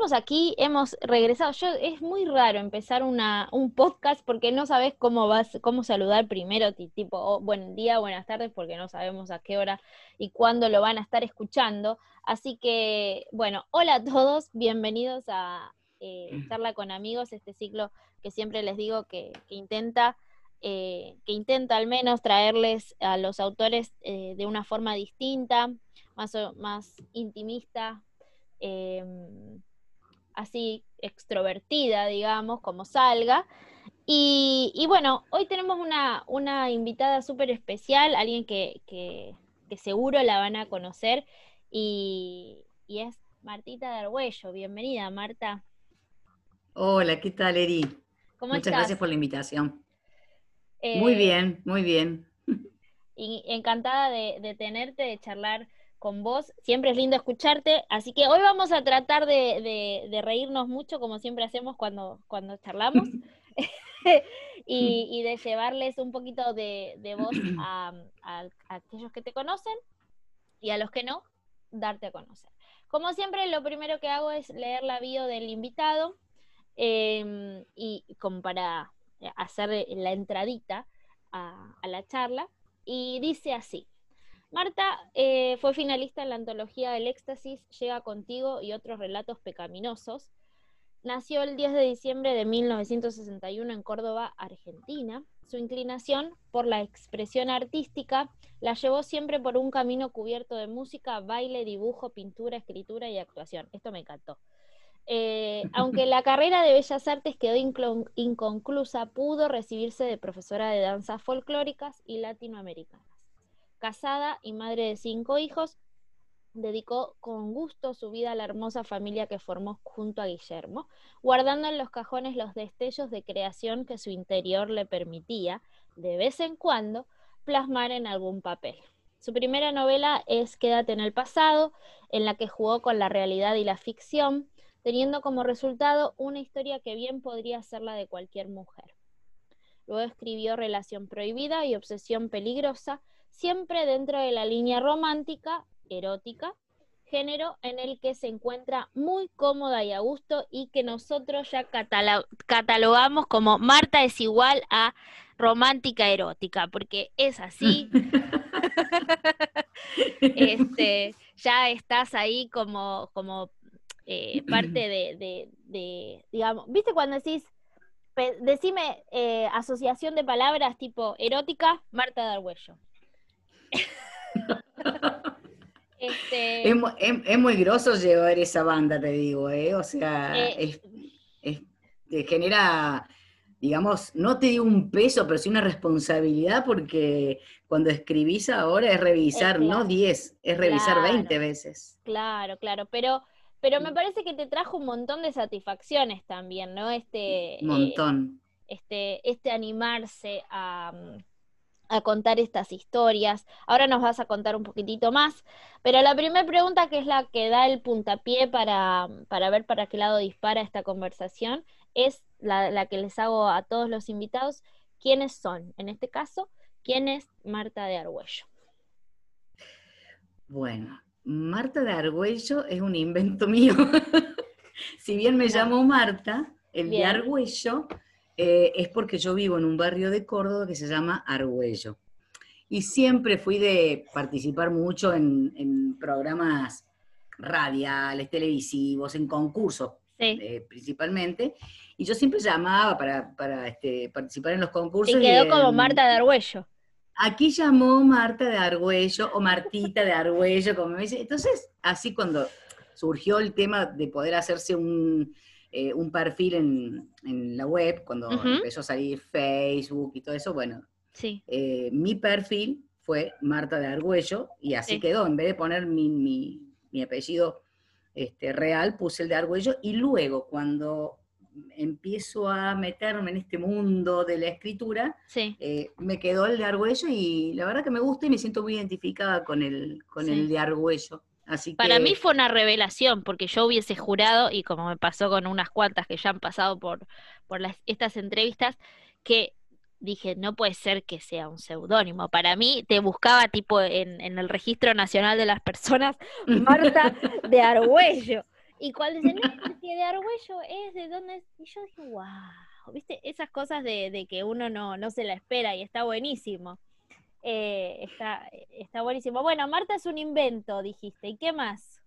Estamos aquí, hemos regresado. Yo, es muy raro empezar una, un podcast porque no sabes cómo vas, cómo saludar primero, tipo, oh, buen día, buenas tardes, porque no sabemos a qué hora y cuándo lo van a estar escuchando. Así que, bueno, hola a todos, bienvenidos a eh, Charla con Amigos, este ciclo que siempre les digo que, intenta, eh, que intenta al menos traerles a los autores eh, de una forma distinta, más, más intimista, Em, así extrovertida, digamos, como salga. Y, bueno, hoy tenemos una, invitada súper especial, alguien que, seguro la van a conocer, y, es Martita Dargüello. Bienvenida, Marta. Hola, ¿qué tal, Eri? Muchas gracias por la invitación. muy eh, bien, muy bien. Y encantada de, de tenerte, de charlar con vos. Siempre es lindo escucharte, así que hoy vamos a tratar de, reírnos mucho, como siempre hacemos cuando, charlamos, y, de llevarles un poquito de, voz a, aquellos que te conocen y a los que no, darte a conocer. Como siempre, lo primero que hago es leer la bio del invitado em, y como para hacer la entradita a la charla. Y dice así, Marta eh, fue finalista en la antología del éxtasis, Llega contigo y otros relatos pecaminosos. Nació el 10 de diciembre de 1961 en Córdoba, Argentina. Su inclinación por la expresión artística la llevó siempre por un camino cubierto de música, baile, dibujo, pintura, escritura y actuación. Esto me encantó. Eh, aunque la carrera de Bellas Artes quedó inconclusa, pudo recibirse de profesora de danzas folclóricas y latinoamericanas casada y madre de cinco hijos, dedicó con gusto su vida a la hermosa familia que formó junto a Guillermo, guardando en los cajones los destellos de creación que su interior le permitía, de vez en cuando, plasmar en algún papel. Su primera novela es Quédate en el pasado, en la que jugó con la realidad y la ficción, teniendo como resultado una historia que bien podría ser la de cualquier mujer. Luego escribió Relación Prohibida y Obsesión Peligrosa, siempre dentro de la línea romántica, erótica, género en el que se encuentra muy cómoda y a gusto y que nosotros ya catalogamos como Marta es igual a romántica erótica, porque es así. este, ya estás ahí como, como eh, parte de, digamos, ¿viste cuando decís, decime eh, asociación de palabras tipo erótica, Marta Dargüello? Este, es, muy groso llevar esa banda, te digo, ¿eh? O sea, eh, genera, digamos, no te digo un peso, pero sí una responsabilidad, porque cuando escribís ahora es revisar, no 10, es revisar 20 veces. Claro, claro, pero, pero me parece que te trajo un montón de satisfacciones también, ¿no? Este. Un montón. este, este animarse a a contar estas historias. Ahora nos vas a contar un poquitito más, pero la primera pregunta, que es la que da el puntapié para, para ver para qué lado dispara esta conversación, es la, que les hago a todos los invitados. ¿Quiénes son? En este caso, ¿quién es Marta de Argüello? Bueno, Marta de Argüello es un invento mío. si bien me llamo Marta, el de Argüello eh, es porque yo vivo en un barrio de Córdoba que se llama Argüello. Y siempre fui de participar mucho en, programas radiales, televisivos, en concursos eh, principalmente. Y yo siempre llamaba para, este, participar en los concursos. Y quedó como Marta de Argüello. Aquí llamó Marta de Argüello o Martita de Argüello, como me dice. Entonces, así cuando surgió el tema de poder hacerse un, eh, un perfil en, la web, cuando empezó a salir Facebook y todo eso, bueno, sí. Eh, mi perfil fue Marta de Argüello y así quedó, en vez de poner mi, apellido este, real, puse el de Argüello y luego cuando empiezo a meterme en este mundo de la escritura, eh, me quedó el de Argüello y la verdad que me gusta y me siento muy identificada con el, con el de Argüello. Para mí fue una revelación, porque yo hubiese jurado, y como me pasó con unas cuantas que ya han pasado por, por estas entrevistas, que dije, no puede ser que sea un seudónimo. Para mí, te buscaba tipo en, el Registro Nacional de las Personas, Marta de Argüello. Y cuando dice, no, porque de Argüello es de dónde es. Y yo dije, wow, viste, esas cosas de, de que uno no, no se la espera y está buenísimo. Eh, está, está buenísimo. Bueno, Marta es un invento, dijiste. ¿Y qué más?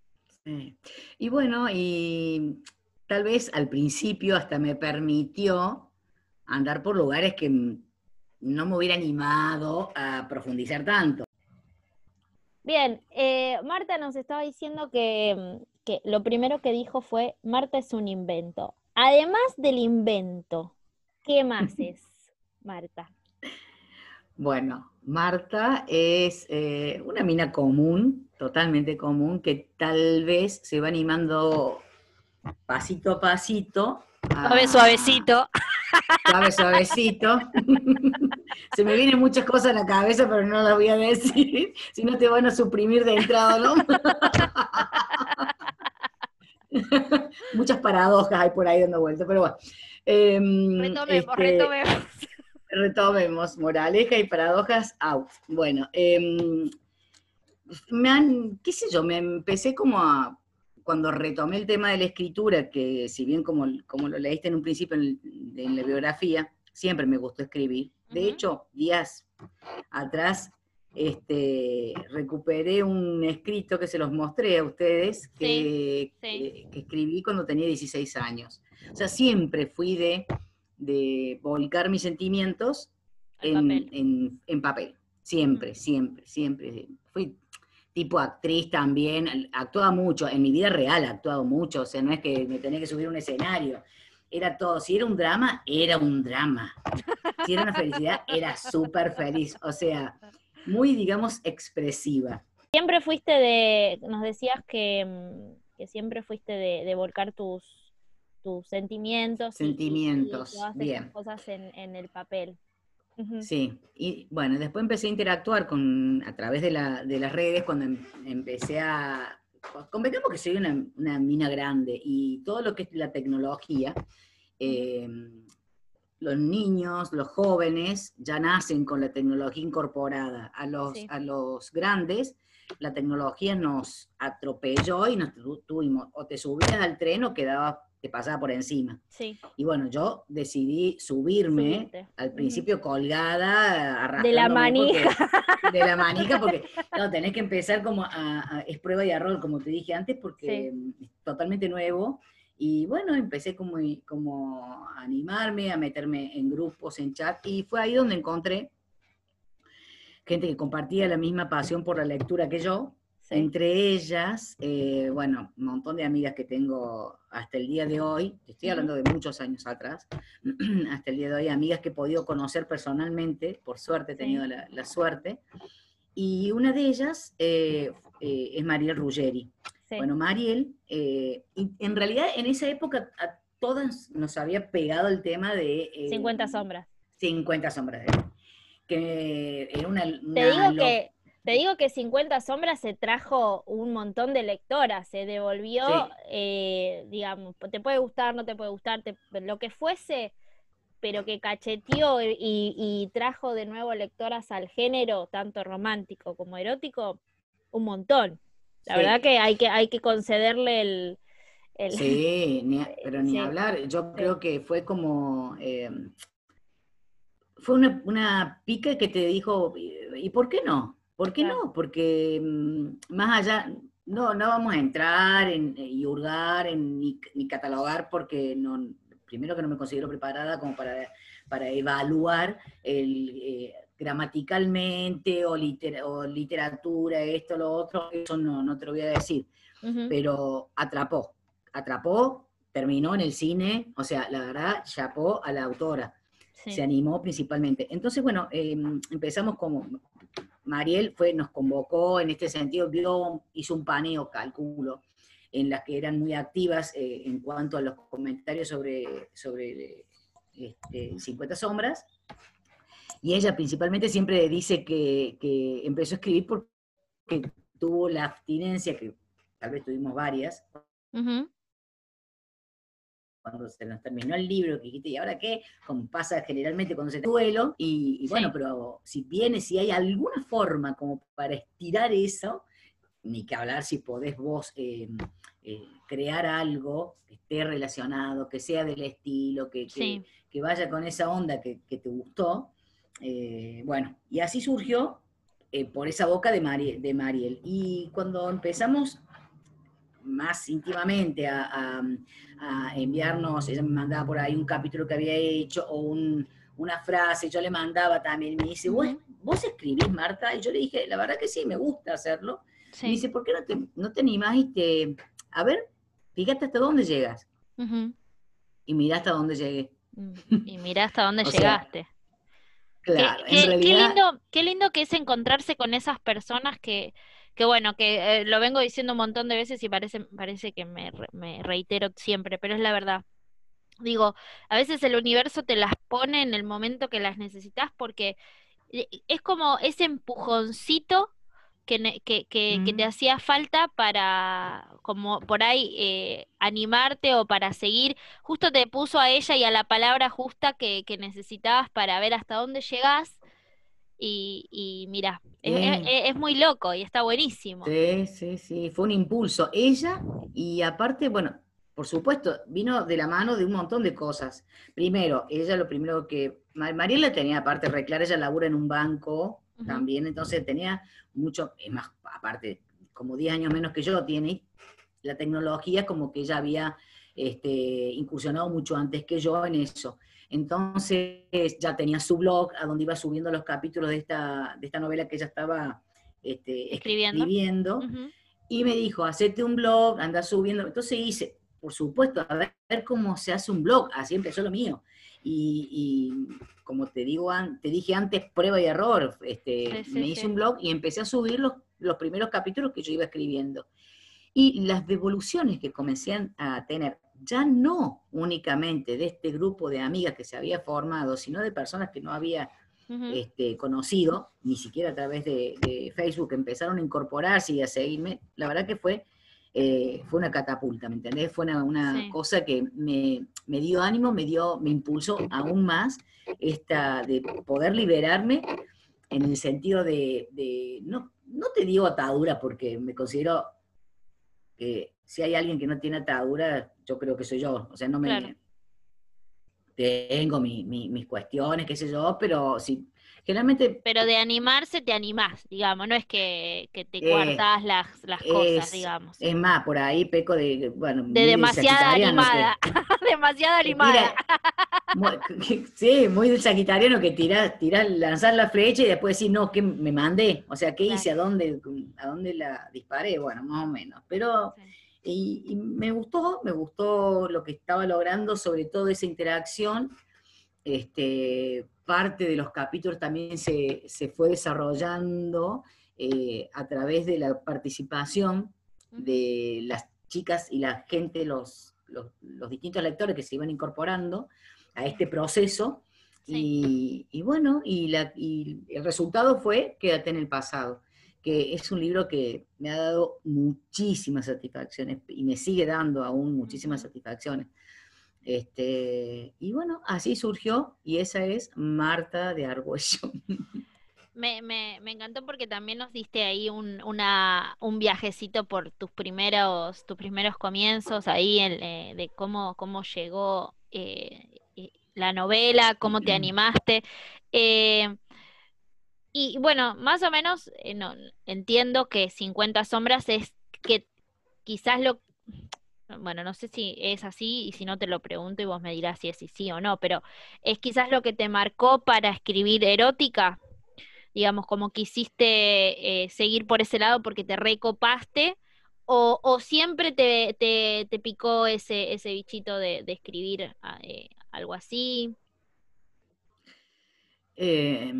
Sí. Y bueno, y tal vez al principio hasta me permitió andar por lugares que no me hubiera animado a profundizar tanto. Bien, eh, Marta nos estaba diciendo que, que lo primero que dijo fue, Marta es un invento. Además del invento, ¿qué más es, Marta? Bueno, Marta es eh, una mina común, totalmente común, que tal vez se va animando pasito a pasito. Suave, suavecito. Suave, suavecito. se me vienen muchas cosas a la cabeza, pero no las voy a decir, si no te van a suprimir de entrada, ¿no? muchas paradojas hay por ahí dando vueltas, pero bueno. Em, retomemos, este, retomemos. Retomemos, moraleja y paradojas out. Bueno, em, me han, qué sé yo, me empecé como a, cuando retomé el tema de la escritura, que si bien como, como lo leíste en un principio en, la biografía, siempre me gustó escribir. De hecho, días atrás este, recuperé un escrito que se los mostré a ustedes, que, que, escribí cuando tenía 16 años. O sea, siempre fui de de volcar mis sentimientos en papel. Siempre, siempre, siempre. Fui tipo actriz también, actuaba mucho, en mi vida real he actuado mucho, o sea, no es que me tenía que subir a un escenario, era todo, si era un drama, era un drama, si era una felicidad, era súper feliz, o sea, muy, digamos, expresiva. Siempre fuiste de, nos decías que, mm, siempre fuiste de volcar tus, tus sentimientos. Sentimientos, y, bien. cosas en, el papel. Sí, y bueno, después empecé a interactuar con, a través de, las redes cuando em, empecé a... Convengamos que soy una, mina grande y todo lo que es la tecnología, em, los niños, los jóvenes ya nacen con la tecnología incorporada. A los, a los grandes, la tecnología nos atropelló y nos tuvimos, o te subías al tren o quedabas te pasaba por encima. Sí. Y bueno, yo decidí subirme, al principio colgada, De la manija. de la manija, porque no, tenés que empezar como a, es prueba y error, como te dije antes, porque es totalmente nuevo. Y bueno, empecé como, como a animarme, a meterme en grupos, en chat, y fue ahí donde encontré gente que compartía la misma pasión por la lectura que yo, entre ellas, eh, bueno, un montón de amigas que tengo hasta el día de hoy, estoy hablando de muchos años atrás, hasta el día de hoy, amigas que he podido conocer personalmente, por suerte he tenido la, suerte, y una de ellas eh, eh, es Mariel Ruggeri. Bueno, Mariel, en realidad en esa época a todas nos había pegado el tema de... 50 sombras. 50 sombras. Que era una... Te digo que te digo que 50 sombras se trajo un montón de lectoras, se devolvió, eh, digamos, te puede gustar, no te puede gustar, lo que fuese, pero que cacheteó y, trajo de nuevo lectoras al género, tanto romántico como erótico, un montón. La verdad que hay que, hay que concederle el... sí, pero ni hablar, yo creo que fue como... Eh, fue una, una pica que te dijo, ¿y por qué no? ¿Por qué no? Porque mm, más allá, no, no vamos a entrar en, eh, y hurgar en, ni, catalogar porque no, primero que no me considero preparada como para, para evaluar el, eh, gramaticalmente o, o, literatura, esto, lo otro, eso no, no te lo voy a decir. Pero atrapó, atrapó, terminó en el cine, o sea, la verdad, chapó a la autora. Se animó principalmente. Entonces, bueno, em, empezamos como, Mariel fue, nos convocó en este sentido, vio, hizo un paneo, calculo, en las que eran muy activas eh, en cuanto a los comentarios sobre, sobre 50 este, sombras. Y ella principalmente siempre dice que, empezó a escribir porque tuvo la abstinencia, que tal vez tuvimos varias, cuando se nos terminó el libro, que dijiste, ¿y ahora qué? Como pasa generalmente cuando se te duelo, y, bueno, pero si viene, si hay alguna forma como para estirar eso, ni que hablar si podés vos eh, eh, crear algo que esté relacionado, que sea del estilo, que, que, vaya con esa onda que, te gustó. Eh, bueno, y así surgió eh, por esa boca de, de Mariel. Y cuando empezamos más íntimamente a, enviarnos, ella me mandaba por ahí un capítulo que había hecho o una frase, yo le mandaba también, me dice, ¿Vos, escribís, Marta? Y yo le dije, la verdad que sí, me gusta hacerlo. Me dice, ¿por qué no te, no te animás y te, a ver, fíjate hasta dónde llegas? Y mira hasta dónde llegué. Mm, y mira hasta dónde llegaste. Claro, qué, lindo, qué lindo que es encontrarse con esas personas que, que bueno, que eh, lo vengo diciendo un montón de veces y parece, parece que me, me reitero siempre, pero es la verdad. Digo, a veces el universo te las pone en el momento que las necesitas porque eh, es como ese empujoncito que, que, que, te mm. hacía falta para, como por ahí, eh, animarte o para seguir. Justo te puso a ella y a la palabra justa que, que necesitabas para ver hasta dónde llegás y, mira, es, muy loco y está buenísimo. Sí, sí, sí, fue un impulso. Ella, y aparte, bueno, por supuesto, vino de la mano de un montón de cosas. Primero, ella lo primero que, Mariela tenía aparte reclara, ella labura en un banco también, entonces tenía mucho, es más, aparte, como 10 años menos que yo tiene, la tecnología como que ella había este, incursionado mucho antes que yo en eso. Entonces ya tenía su blog a donde iba subiendo los capítulos de esta, de esta novela que ella estaba este, escribiendo. Y me dijo, hacete un blog, anda subiendo. Entonces hice, por supuesto, a ver, cómo se hace un blog. Así empezó lo mío. Y, como te digo, te dije antes, prueba y error. Este, me hice un blog y empecé a subir los, los primeros capítulos que yo iba escribiendo. Y las devoluciones que comencé a tener ya no únicamente de este grupo de amigas que se había formado, sino de personas que no había este, conocido, ni siquiera a través de, Facebook, empezaron a incorporarse y a seguirme, la verdad que fue, eh, fue una catapulta, ¿me entendés? Fue una, cosa que me, dio ánimo, me dio, me impulsó aún más esta, de poder liberarme en el sentido de, de no, no te digo atadura porque me considero que si hay alguien que no tiene atadura, yo creo que soy yo. O sea, no me... Tengo mis cuestiones, qué sé yo, pero si generalmente... Pero de animarse te animás, digamos, no es que, te eh, las, cosas, digamos. Es más, por ahí peco de, bueno... De demasiada animada, demasiado animada. sí, muy del sagitariano que tira, tira, lanzar la flecha y después decir, no, que me mandé, o sea, ¿qué hice? ¿A dónde, ¿A dónde la disparé? Bueno, más o menos, pero... Y, me gustó, me gustó lo que estaba logrando, sobre todo esa interacción. Este, parte de los capítulos también se, fue desarrollando eh, a través de la participación de las chicas y la gente, los, los, distintos lectores que se iban incorporando a este proceso. Y, bueno, y, la, y el resultado fue Quédate en el pasado que es un libro que me ha dado muchísimas satisfacciones y me sigue dando aún muchísimas satisfacciones. Este, y bueno, así surgió y esa es Marta de Argüello. Me, me, me, encantó porque también nos diste ahí un, una, un viajecito por tus primeros, tus primeros comienzos ahí eh, de cómo, cómo llegó eh, la novela, cómo te animaste. Eh, y bueno, más o menos eh, entiendo que 50 sombras es que quizás lo... Bueno, no sé si es así y si no te lo pregunto y vos me dirás si es sí o no, pero es quizás lo que te marcó para escribir erótica, digamos, como quisiste eh, seguir por ese lado porque te recopaste, o, siempre te, te, picó ese, ese bichito de, de escribir ah, eh, algo así. Eh,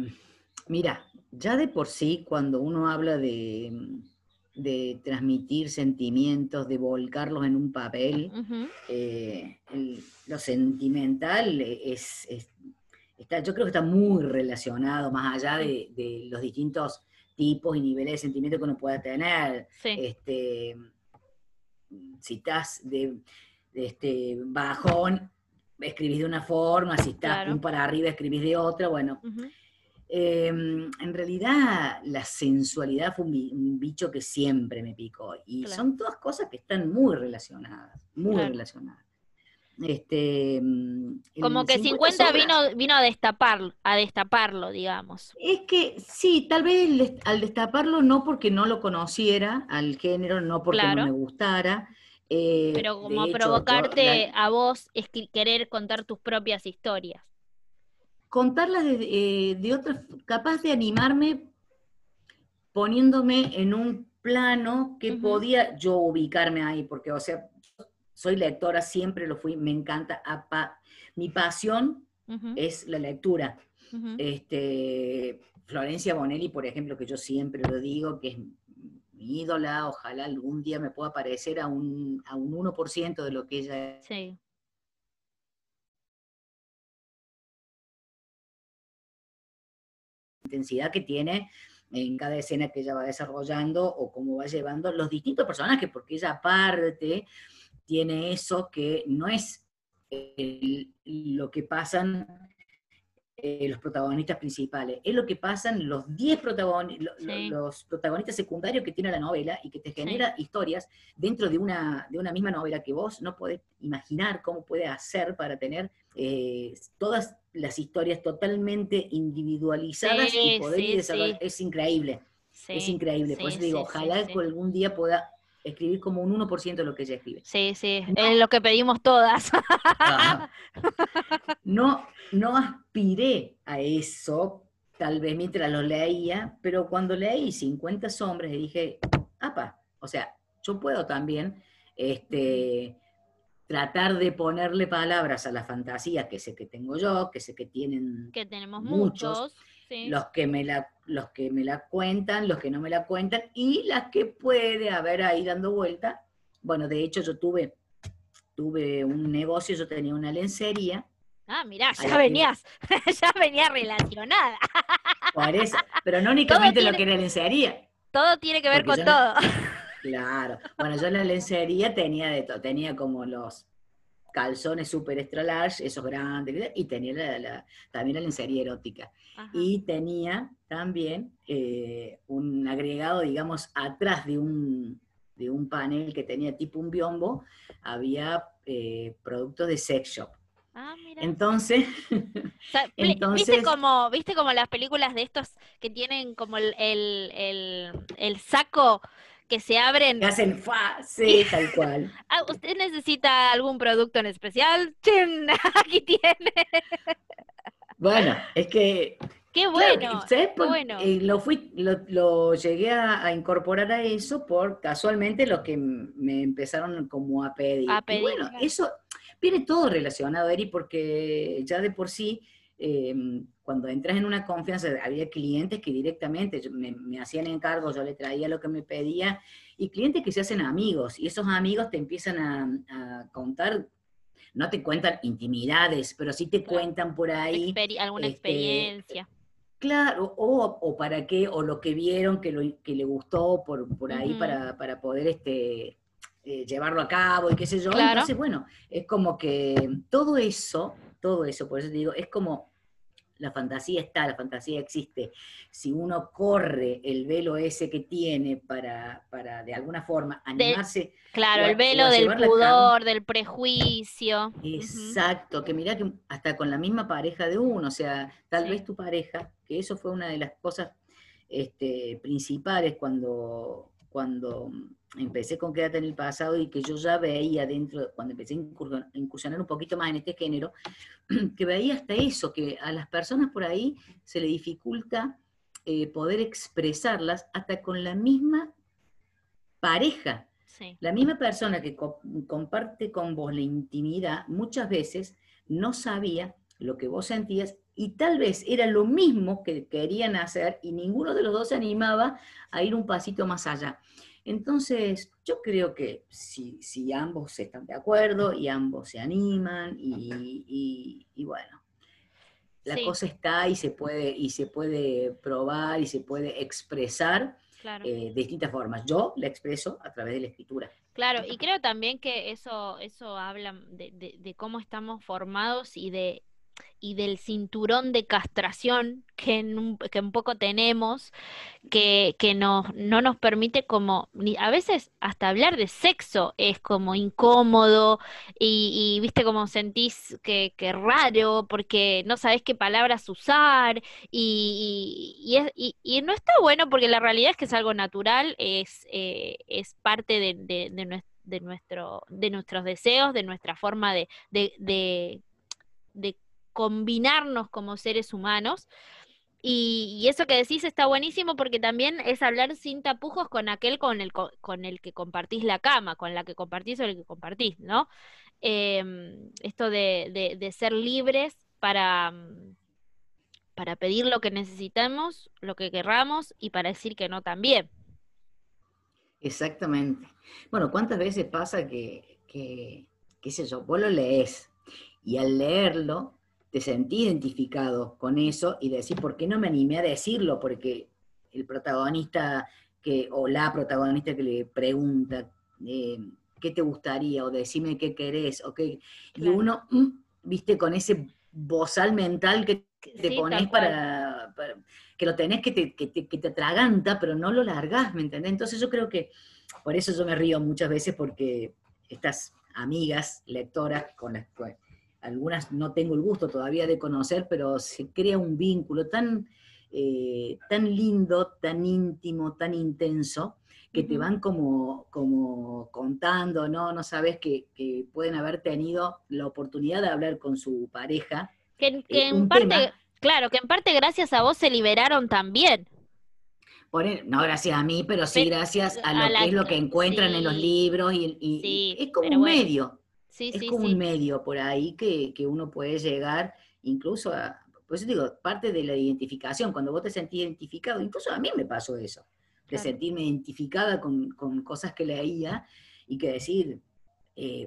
Mira, ya de por sí, cuando uno habla de, transmitir sentimientos, de volcarlos en un papel, eh, lo sentimental es, está, yo creo que está muy relacionado, más allá de, los distintos tipos y niveles de sentimiento que uno pueda tener. Este, si estás de, este bajón, escribís de una forma, si estás un para arriba, escribís de otra, bueno. Em, en realidad, la sensualidad fue un, bicho que siempre me picó. Y son todas cosas que están muy relacionadas, muy relacionadas. Este, mm, Como que 50, vino, vino a destaparlo, a destaparlo, digamos. Es que sí, tal vez al destaparlo no porque no lo conociera al género, no porque no me gustara. Eh, Pero como provocarte a vos es querer contar tus propias historias contarlas eh, de, otras, capaz de animarme poniéndome en un plano que podía yo ubicarme ahí, porque, o sea, soy lectora, siempre lo fui, me encanta. mi pasión es la lectura. este, Florencia Bonelli, por ejemplo, que yo siempre lo digo, que es mi ídola, ojalá algún día me pueda parecer a un, a un 1% de lo que ella sí. Intensidad que tiene en cada escena que ella va desarrollando o cómo va llevando los distintos personajes, porque ella aparte tiene eso que no es lo que pasan eh, los protagonistas principales, es lo que pasan los 10 protagonistas, los protagonistas secundarios que tiene la novela y que te genera historias dentro de una, de una misma novela que vos no podés imaginar cómo puede hacer para tener eh, todas las historias totalmente individualizadas y poder desarrollar. Es increíble. es increíble. Por eso digo, ojalá que algún día pueda escribir como un 1% de lo que ella escribe. Sí, sí, es lo que pedimos todas. no, no aspiré a eso, tal vez mientras lo leía, pero cuando leí 50 sombras dije, apa, o sea, yo puedo también este, tratar de ponerle palabras a la fantasía que sé que tengo yo, que sé que tienen que tenemos muchos, los, que me la, los que me la cuentan, los que no me la cuentan, y las que puede haber ahí dando vuelta. Bueno, de hecho yo tuve, tuve un negocio, yo tenía una lencería. Ah, mirá, ya venías, ya venía relacionada. Por eso, pero no únicamente lo que era lencería. Todo tiene que ver con todo. Claro. Bueno, yo en la lencería tenía de todo. Tenía como los calzones super extra large, esos grandes, y tenía la, también la lencería erótica. Y tenía también eh, un agregado, digamos, atrás de un, de un panel que tenía tipo un biombo, había eh, productos de sex shop. Ah, mira. Entonces, ¿viste como, viste como las películas de estos que tienen como el, el saco que se abren. Que hacen fa, sí, tal cual. Ah, ¿Usted necesita algún producto en especial? ¡Chin! Aquí tiene. Bueno, es que. Qué bueno. ¿sabes? bueno. Eh, lo, fui, lo, llegué a, incorporar a eso por casualmente lo que me empezaron como a pedir. A pedir bueno, eso viene todo relacionado, Eri, porque ya de por sí Em, cuando entras en una confianza, había clientes que directamente me, hacían encargos, yo le traía lo que me pedía, y clientes que se hacen amigos, y esos amigos te empiezan a, contar, no te cuentan intimidades, pero sí te cuentan por ahí. alguna este, experiencia. Claro, o, para qué, o lo que vieron que, lo, que le gustó por, por ahí para, para, poder este, eh, llevarlo a cabo y qué sé yo. Entonces, bueno, es como que todo eso, todo eso, por eso te digo, es como la fantasía está, la fantasía existe. Si uno corre el velo ese que tiene para, para de alguna forma animarse. claro, el velo del pudor, del prejuicio. Exacto, que mira que hasta con la misma pareja de uno, o sea, tal vez tu pareja, que eso fue una de las cosas este, principales cuando, cuando empecé con Quédate en el pasado y que yo ya veía dentro, cuando empecé a incursionar un poquito más en este género, que veía hasta eso, que a las personas por ahí se le dificulta eh, poder expresarlas hasta con la misma pareja. La misma persona que comparte con vos la intimidad muchas veces no sabía lo que vos sentías y tal vez era lo mismo que querían hacer y ninguno de los dos se animaba a ir un pasito más allá. Entonces, yo creo que si, si ambos están de acuerdo y ambos se animan y, bueno, la cosa está y se puede y se puede probar y se puede expresar eh, de distintas formas. Yo la expreso a través de la escritura. Claro, y creo también que eso eso habla de, de cómo estamos formados y de y del cinturón de castración que, un, que un poco tenemos, que, que no, no nos permite como, a veces hasta hablar de sexo es como incómodo y, viste como sentís que, que, raro porque no sabes qué palabras usar y, y, y, no está bueno porque la realidad es que es algo natural, es, eh, es parte de, de, de, nuestro, de nuestros deseos, de nuestra forma de combinarnos como seres humanos. Y, eso que decís está buenísimo porque también es hablar sin tapujos con aquel con el, con el que compartís la cama, con la que compartís o el que compartís, ¿no? Em, esto de, de, ser libres para, mm, para pedir lo que necesitamos, lo que querramos y para decir que no también. Exactamente. Bueno, ¿cuántas veces pasa que, que qué sé yo, vos lo lees y al leerlo te sentí identificado con eso y decir, ¿por qué no me animé a decirlo? Porque el protagonista que, o la protagonista que le pregunta, eh, ¿qué te gustaría? O decime qué querés, o qué... Y uno, mm, viste, con ese bozal mental que te pones para, que lo tenés que te, que te, que te atraganta, pero no lo largás, ¿me entendés? Entonces yo creo que, por eso yo me río muchas veces, porque estas amigas lectoras con las algunas no tengo el gusto todavía de conocer, pero se crea un vínculo tan, eh, tan lindo, tan íntimo, tan intenso, que te van como, como contando, ¿no? No sabes que, pueden haber tenido la oportunidad de hablar con su pareja. Que, eh, en parte, claro, que en parte gracias a vos se liberaron también. no gracias a mí, pero sí gracias a lo que es lo que encuentran en los libros y, es como un medio es como un medio por ahí que, uno puede llegar incluso a, por eso digo, parte de la identificación, cuando vos te sentís identificado, incluso a mí me pasó eso, de sentirme identificada con, cosas que leía y que decir,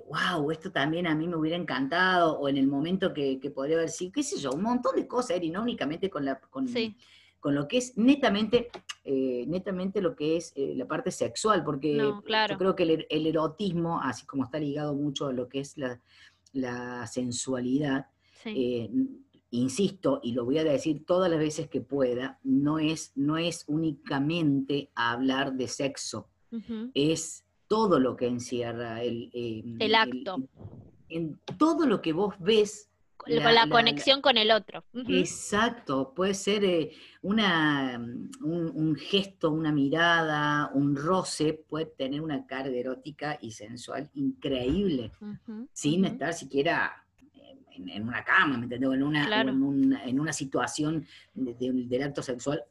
wow, eh, esto también a mí me hubiera encantado, o en el momento que, podría haber sido, qué sé yo, un montón de cosas, y no únicamente con la... Con, con lo que es netamente, eh, netamente lo que es eh, la parte sexual, porque yo creo que el, erotismo, así como está ligado mucho a lo que es la, sensualidad, eh, insisto, y lo voy a decir todas las veces que pueda, no es, no es únicamente hablar de sexo, es todo lo que encierra el, el acto. en todo lo que vos ves con la, conexión con el otro. Exacto, puede ser eh, una, un, gesto, una mirada, un roce, puede tener una carga erótica y sensual increíble, sin estar siquiera en, una cama, ¿me entiendes? En una, en, una situación del acto sexual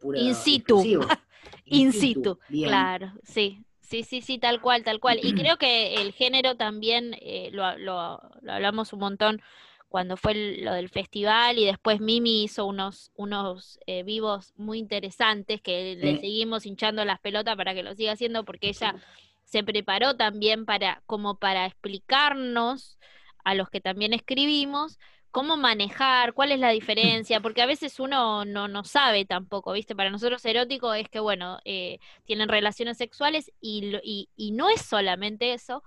pura, In situ. In, situ, claro, sí. Sí, sí, sí, tal cual, tal cual. Y creo que el género también eh, lo, lo, hablamos un montón cuando fue lo del festival y después Mimi hizo unos, unos eh, vivos muy interesantes que le seguimos hinchando las pelotas para que lo siga haciendo porque ella se preparó también para, como para explicarnos a los que también escribimos, cómo manejar, cuál es la diferencia, porque a veces uno no, no sabe tampoco, ¿viste? Para nosotros erótico es que, bueno, eh, tienen relaciones sexuales y, y, y no es solamente eso,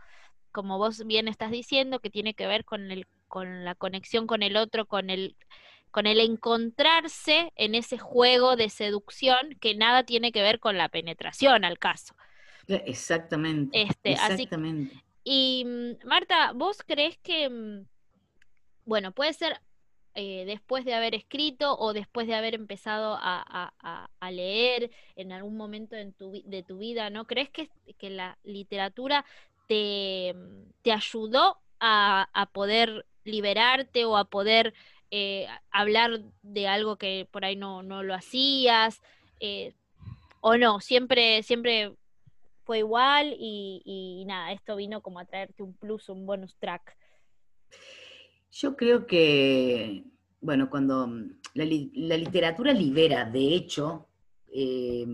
como vos bien estás diciendo, que tiene que ver con el con la conexión con el otro, con el, con el encontrarse en ese juego de seducción que nada tiene que ver con la penetración al caso. Exactamente. Este, exactamente. y mm, Marta, ¿vos crees que, mm, bueno, puede ser eh, después de haber escrito o después de haber empezado a, leer en algún momento de tu vida, ¿no? ¿Crees que, la literatura te, ayudó a, poder liberarte o a poder eh, hablar de algo que por ahí no, lo hacías, eh, o no, siempre, siempre fue igual y, nada, esto vino como a traerte un plus, un bonus track. Yo creo que, bueno, cuando la, literatura libera, de hecho, eh,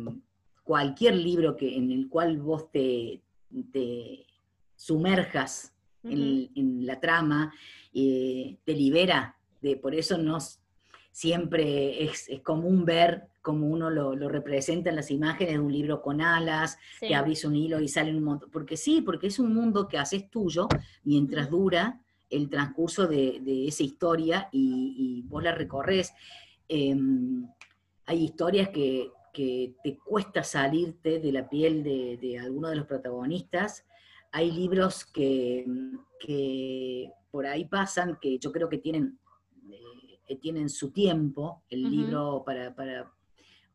cualquier libro que, en el cual vos te, te sumerjas en, la trama, eh, te libera, de, por eso nos, siempre es, común ver como uno lo, representa en las imágenes de un libro con alas, que abrís un hilo y sale un montón, porque sí, porque es un mundo que haces tuyo mientras dura el transcurso de, esa historia y, vos la recorres. Em, hay historias que, te cuesta salirte de la piel de, de alguno de los protagonistas. Hay libros que, por ahí pasan, que yo creo que tienen, eh, tienen su tiempo, el libro para, para,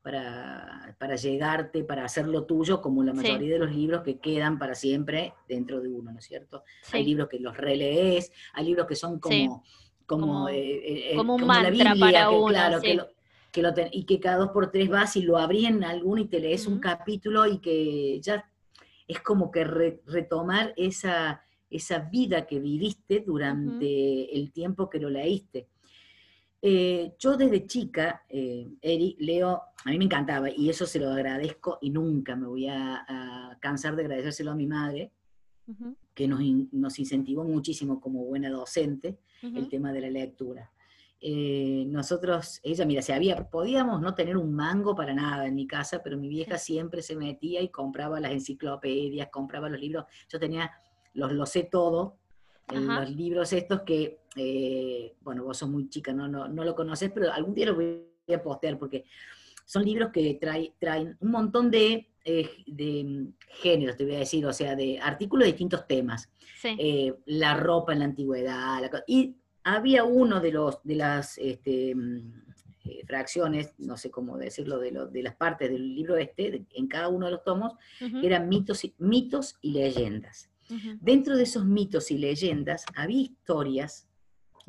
para, llegarte, para hacerlo tuyo, como la mayoría de los libros que quedan para siempre dentro de uno, ¿no es cierto? Hay libros que los relees, hay libros que son como... Como, eh, eh, eh, un mantra para uno, claro, que lo, y que cada dos por tres vas y lo abrís en alguno y te lees un capítulo y que ya es como que retomar esa, esa vida que viviste durante el tiempo que lo leíste. Eh, yo desde chica, eh, Eri, leo, a mí me encantaba y eso se lo agradezco y nunca me voy a, cansar de agradecérselo a mi madre, que nos, nos, incentivó muchísimo como buena docente el tema de la lectura. Eh, nosotros, ella, mira, se había, podíamos no tener un mango para nada en mi casa, pero mi vieja siempre se metía y compraba las enciclopedias, compraba los libros. Yo tenía, los lo sé todo, los libros estos que, eh, bueno, vos sos muy chica, no, no, no lo conoces, pero algún día los voy a postear porque son libros que trae, traen un montón de, eh, de, géneros, te voy a decir, o sea, de artículos de distintos temas. Eh, la ropa en la antigüedad, y había uno de los de las este, fracciones, no sé cómo decirlo, de, lo, de las partes del libro este, en cada uno de los tomos, que eran mitos mitos y leyendas. Dentro de esos mitos y leyendas había historias,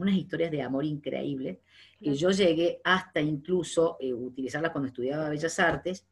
unas historias de amor increíbles, que yo llegué hasta incluso eh, utilizarlas cuando estudiaba Bellas Artes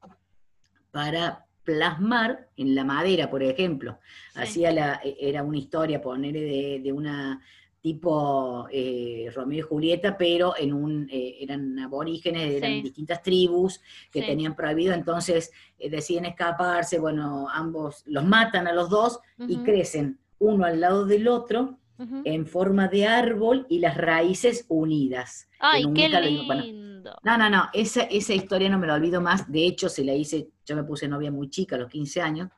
para plasmar en la madera, por ejemplo. Hacía la, e, era una historia, ponerle de, de una tipo eh, Romeo y Julieta, pero en un, eh, eran aborígenes, eran distintas tribus que tenían prohibido, entonces eh, deciden escaparse, bueno, ambos los matan a los dos y crecen uno al lado del otro en forma de árbol y las raíces unidas. ¡Ay, qué lindo! no, no, no, esa, esa historia no me la olvido más, de hecho se la hice, yo me puse novia muy chica, a los 15 años,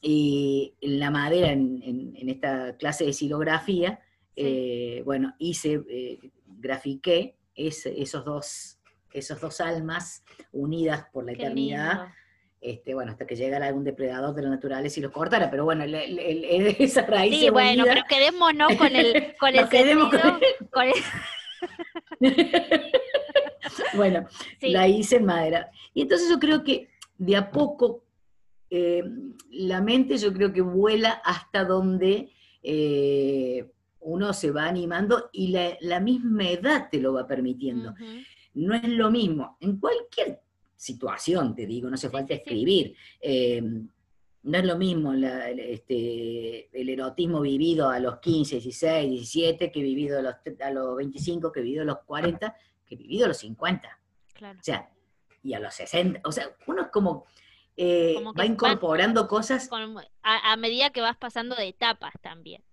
y la madera en, en esta clase de silografía, eh, bueno, hice, eh, grafiqué esos, dos, esos dos almas unidas por la eternidad. Este, bueno, hasta que llegara algún depredador de los naturales y los cortara, pero bueno, esa raíz. Sí, bueno, pero quedémonos con el, con el bueno, la hice en madera. Y entonces yo creo que de a poco eh, la mente yo creo que vuela hasta donde uno se va animando y la, misma edad te lo va permitiendo. No es lo mismo, en cualquier situación, te digo, no hace falta escribir. Em, no es lo mismo este, el erotismo vivido a los 15, 16, 17, que vivido a los, a los 25, que vivido a los 40, que vivido a los 50. Claro. O sea, y a los 60. O sea, uno es como, eh, va incorporando cosas. a, medida que vas pasando de etapas también.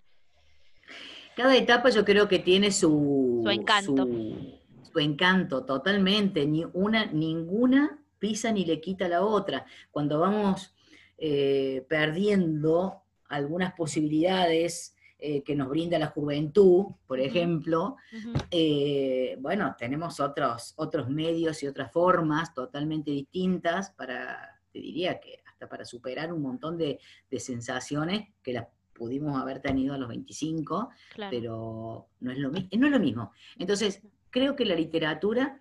Cada etapa yo creo que tiene su, encanto. Su, encanto, totalmente. Ni una, ninguna pisa ni le quita la otra. Cuando vamos eh, perdiendo algunas posibilidades eh, que nos brinda la juventud, por ejemplo, eh, bueno, tenemos otros, otros medios y otras formas totalmente distintas para, te diría que hasta para superar un montón de, de sensaciones que las pudimos haber tenido a los 25, pero no es, lo, no es lo mismo. Entonces, creo que la literatura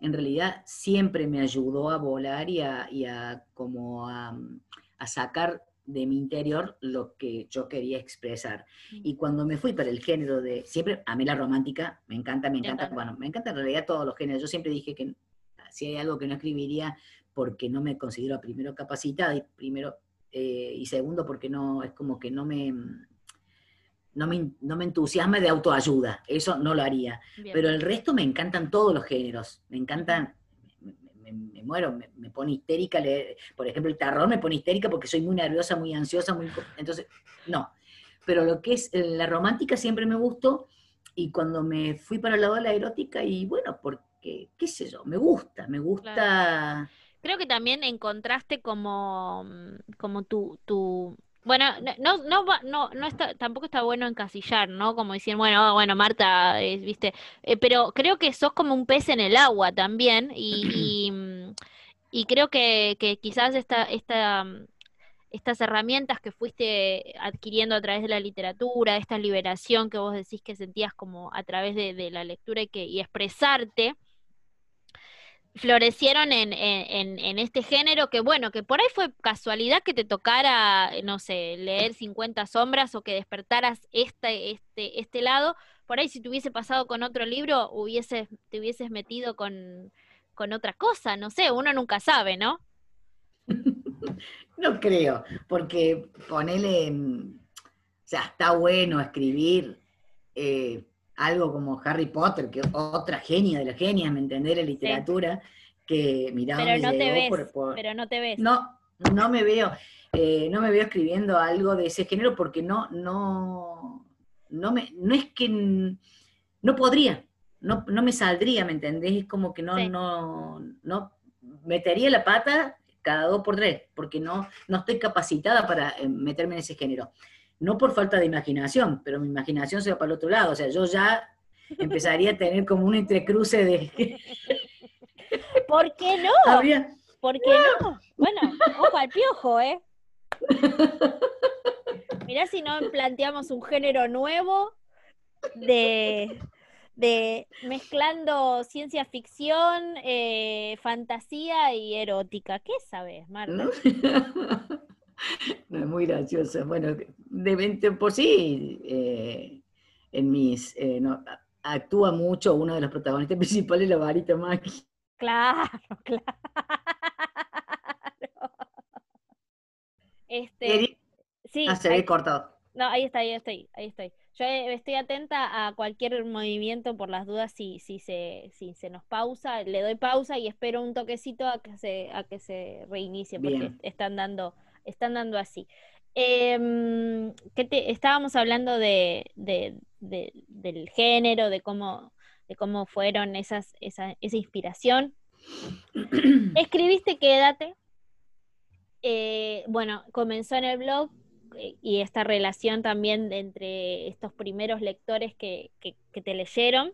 en realidad siempre me ayudó a volar y a, como a, sacar de mi interior lo que yo quería expresar. Mm. Y cuando me fui para el género de, siempre, a mí la romántica, me encanta, me encanta, bueno, me encanta en realidad todos los géneros. Yo siempre dije que si hay algo que no escribiría porque no me considero primero capacitada y primero eh, y segundo porque no, es como que no me, no me, no me entusiasma de autoayuda, eso no lo haría. Pero el resto me encantan todos los géneros, me encantan, me, muero, me, pone histérica, por ejemplo, el terror me pone histérica porque soy muy nerviosa, muy ansiosa, muy, entonces, no. Pero lo que es la romántica siempre me gustó y cuando me fui para el lado de la erótica y bueno, porque, qué sé yo, me gusta, me gusta creo que también encontraste como, mm, como tu, tu Bueno, no, no, no, no está, tampoco está bueno encasillar, ¿no? Como decir, bueno, bueno, Marta, eh, viste, eh, pero creo que sos como un pez en el agua también y, y, creo que, que, quizás esta, esta, estas herramientas que fuiste adquiriendo a través de la literatura, esta liberación que vos decís que sentías como a través de, de la lectura y, que, y expresarte, florecieron en, en, este género que, bueno, que por ahí fue casualidad que te tocara, no sé, leer 50 sombras o que despertaras este, este, este lado. Por ahí si te hubiese pasado con otro libro, hubieses, te hubieses metido con, con otra cosa, no sé, uno nunca sabe, ¿no? no creo, porque ponele, o sea, está bueno escribir. Eh, algo como Harry Potter, que otra genia de las genias, ¿me entendés? La literatura, que miraba pero no te ves, Pero no te ves. No, no me veo, eh, no me veo escribiendo algo de ese género porque no, no, no me, no es que no podría, no, no me saldría, ¿me entendés? Es como que no, no, no metería la pata cada dos por tres, porque no, no estoy capacitada para eh, meterme en ese género no por falta de imaginación, pero mi imaginación se va para el otro lado. O sea, yo ya empezaría a tener como un entrecruce de... ¿Por qué no? ¿Por qué no? Bueno, ojo al piojo, ¿eh? Mirá si no planteamos un género nuevo de, de mezclando ciencia ficción, eh, fantasía y erótica. ¿Qué sabes, Marta? No, es muy gracioso. Bueno, de por sí, eh, en mis, eh, actúa mucho uno de los protagonistas principales, la varita Maki. Claro, claro. Este, sí. Ah, se ve cortado. No, ahí está, ahí estoy, ahí estoy. Yo eh, estoy atenta a cualquier movimiento por las dudas si, si, se, si se nos pausa, le doy pausa y espero un toquecito a que se, a que se reinicie, porque están dando están dando así. Eh, te, estábamos hablando de, del género, de cómo, de cómo fueron esas, esa, esa inspiración. Escribiste Quédate. Eh, bueno, comenzó en el blog eh, y esta relación también entre estos primeros lectores que, que, te leyeron.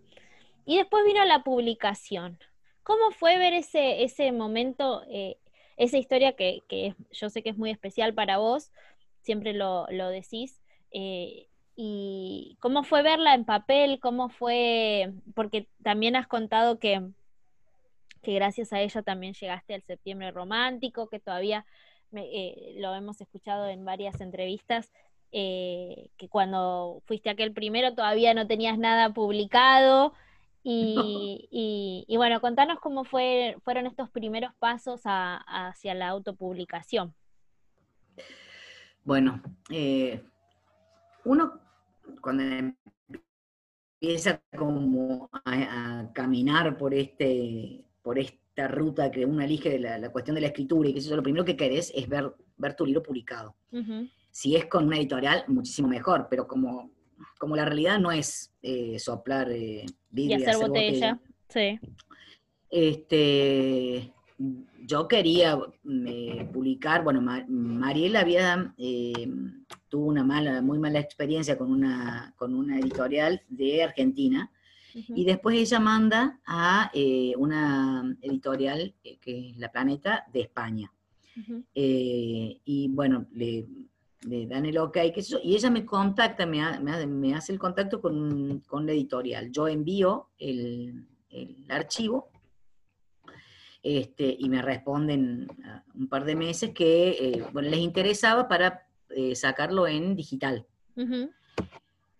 Y después vino la publicación. ¿Cómo fue ver ese, ese momento eh, esa historia que, yo sé que es muy especial para vos, siempre lo, decís. Eh, ¿Y cómo fue verla en papel? ¿Cómo fue? Porque también has contado que, que gracias a ella también llegaste al septiembre romántico, que todavía eh, lo hemos escuchado en varias entrevistas, eh, que cuando fuiste aquel primero todavía no tenías nada publicado Y, bueno, contanos cómo fue, fueron estos primeros pasos hacia la autopublicación. Bueno, eh, uno cuando empieza como a, caminar por este, por esta ruta que uno elige de la, cuestión de la escritura y que eso, lo primero que querés es ver, ver tu libro publicado. Si es con una editorial, muchísimo mejor, pero como como la realidad no es eh, soplar eh, y hacer, botella. Sí. Este, yo quería publicar, bueno, Mariela había, eh, tuvo una mala, muy mala experiencia con una, con una editorial de Argentina, y después ella manda a una editorial que es La Planeta de España. y bueno, le, le dan el ok, que eso, y ella me contacta, me, me, hace el contacto con, con, la editorial. Yo envío el, el archivo este, y me responden un par de meses que eh, bueno, les interesaba para eh, sacarlo en digital.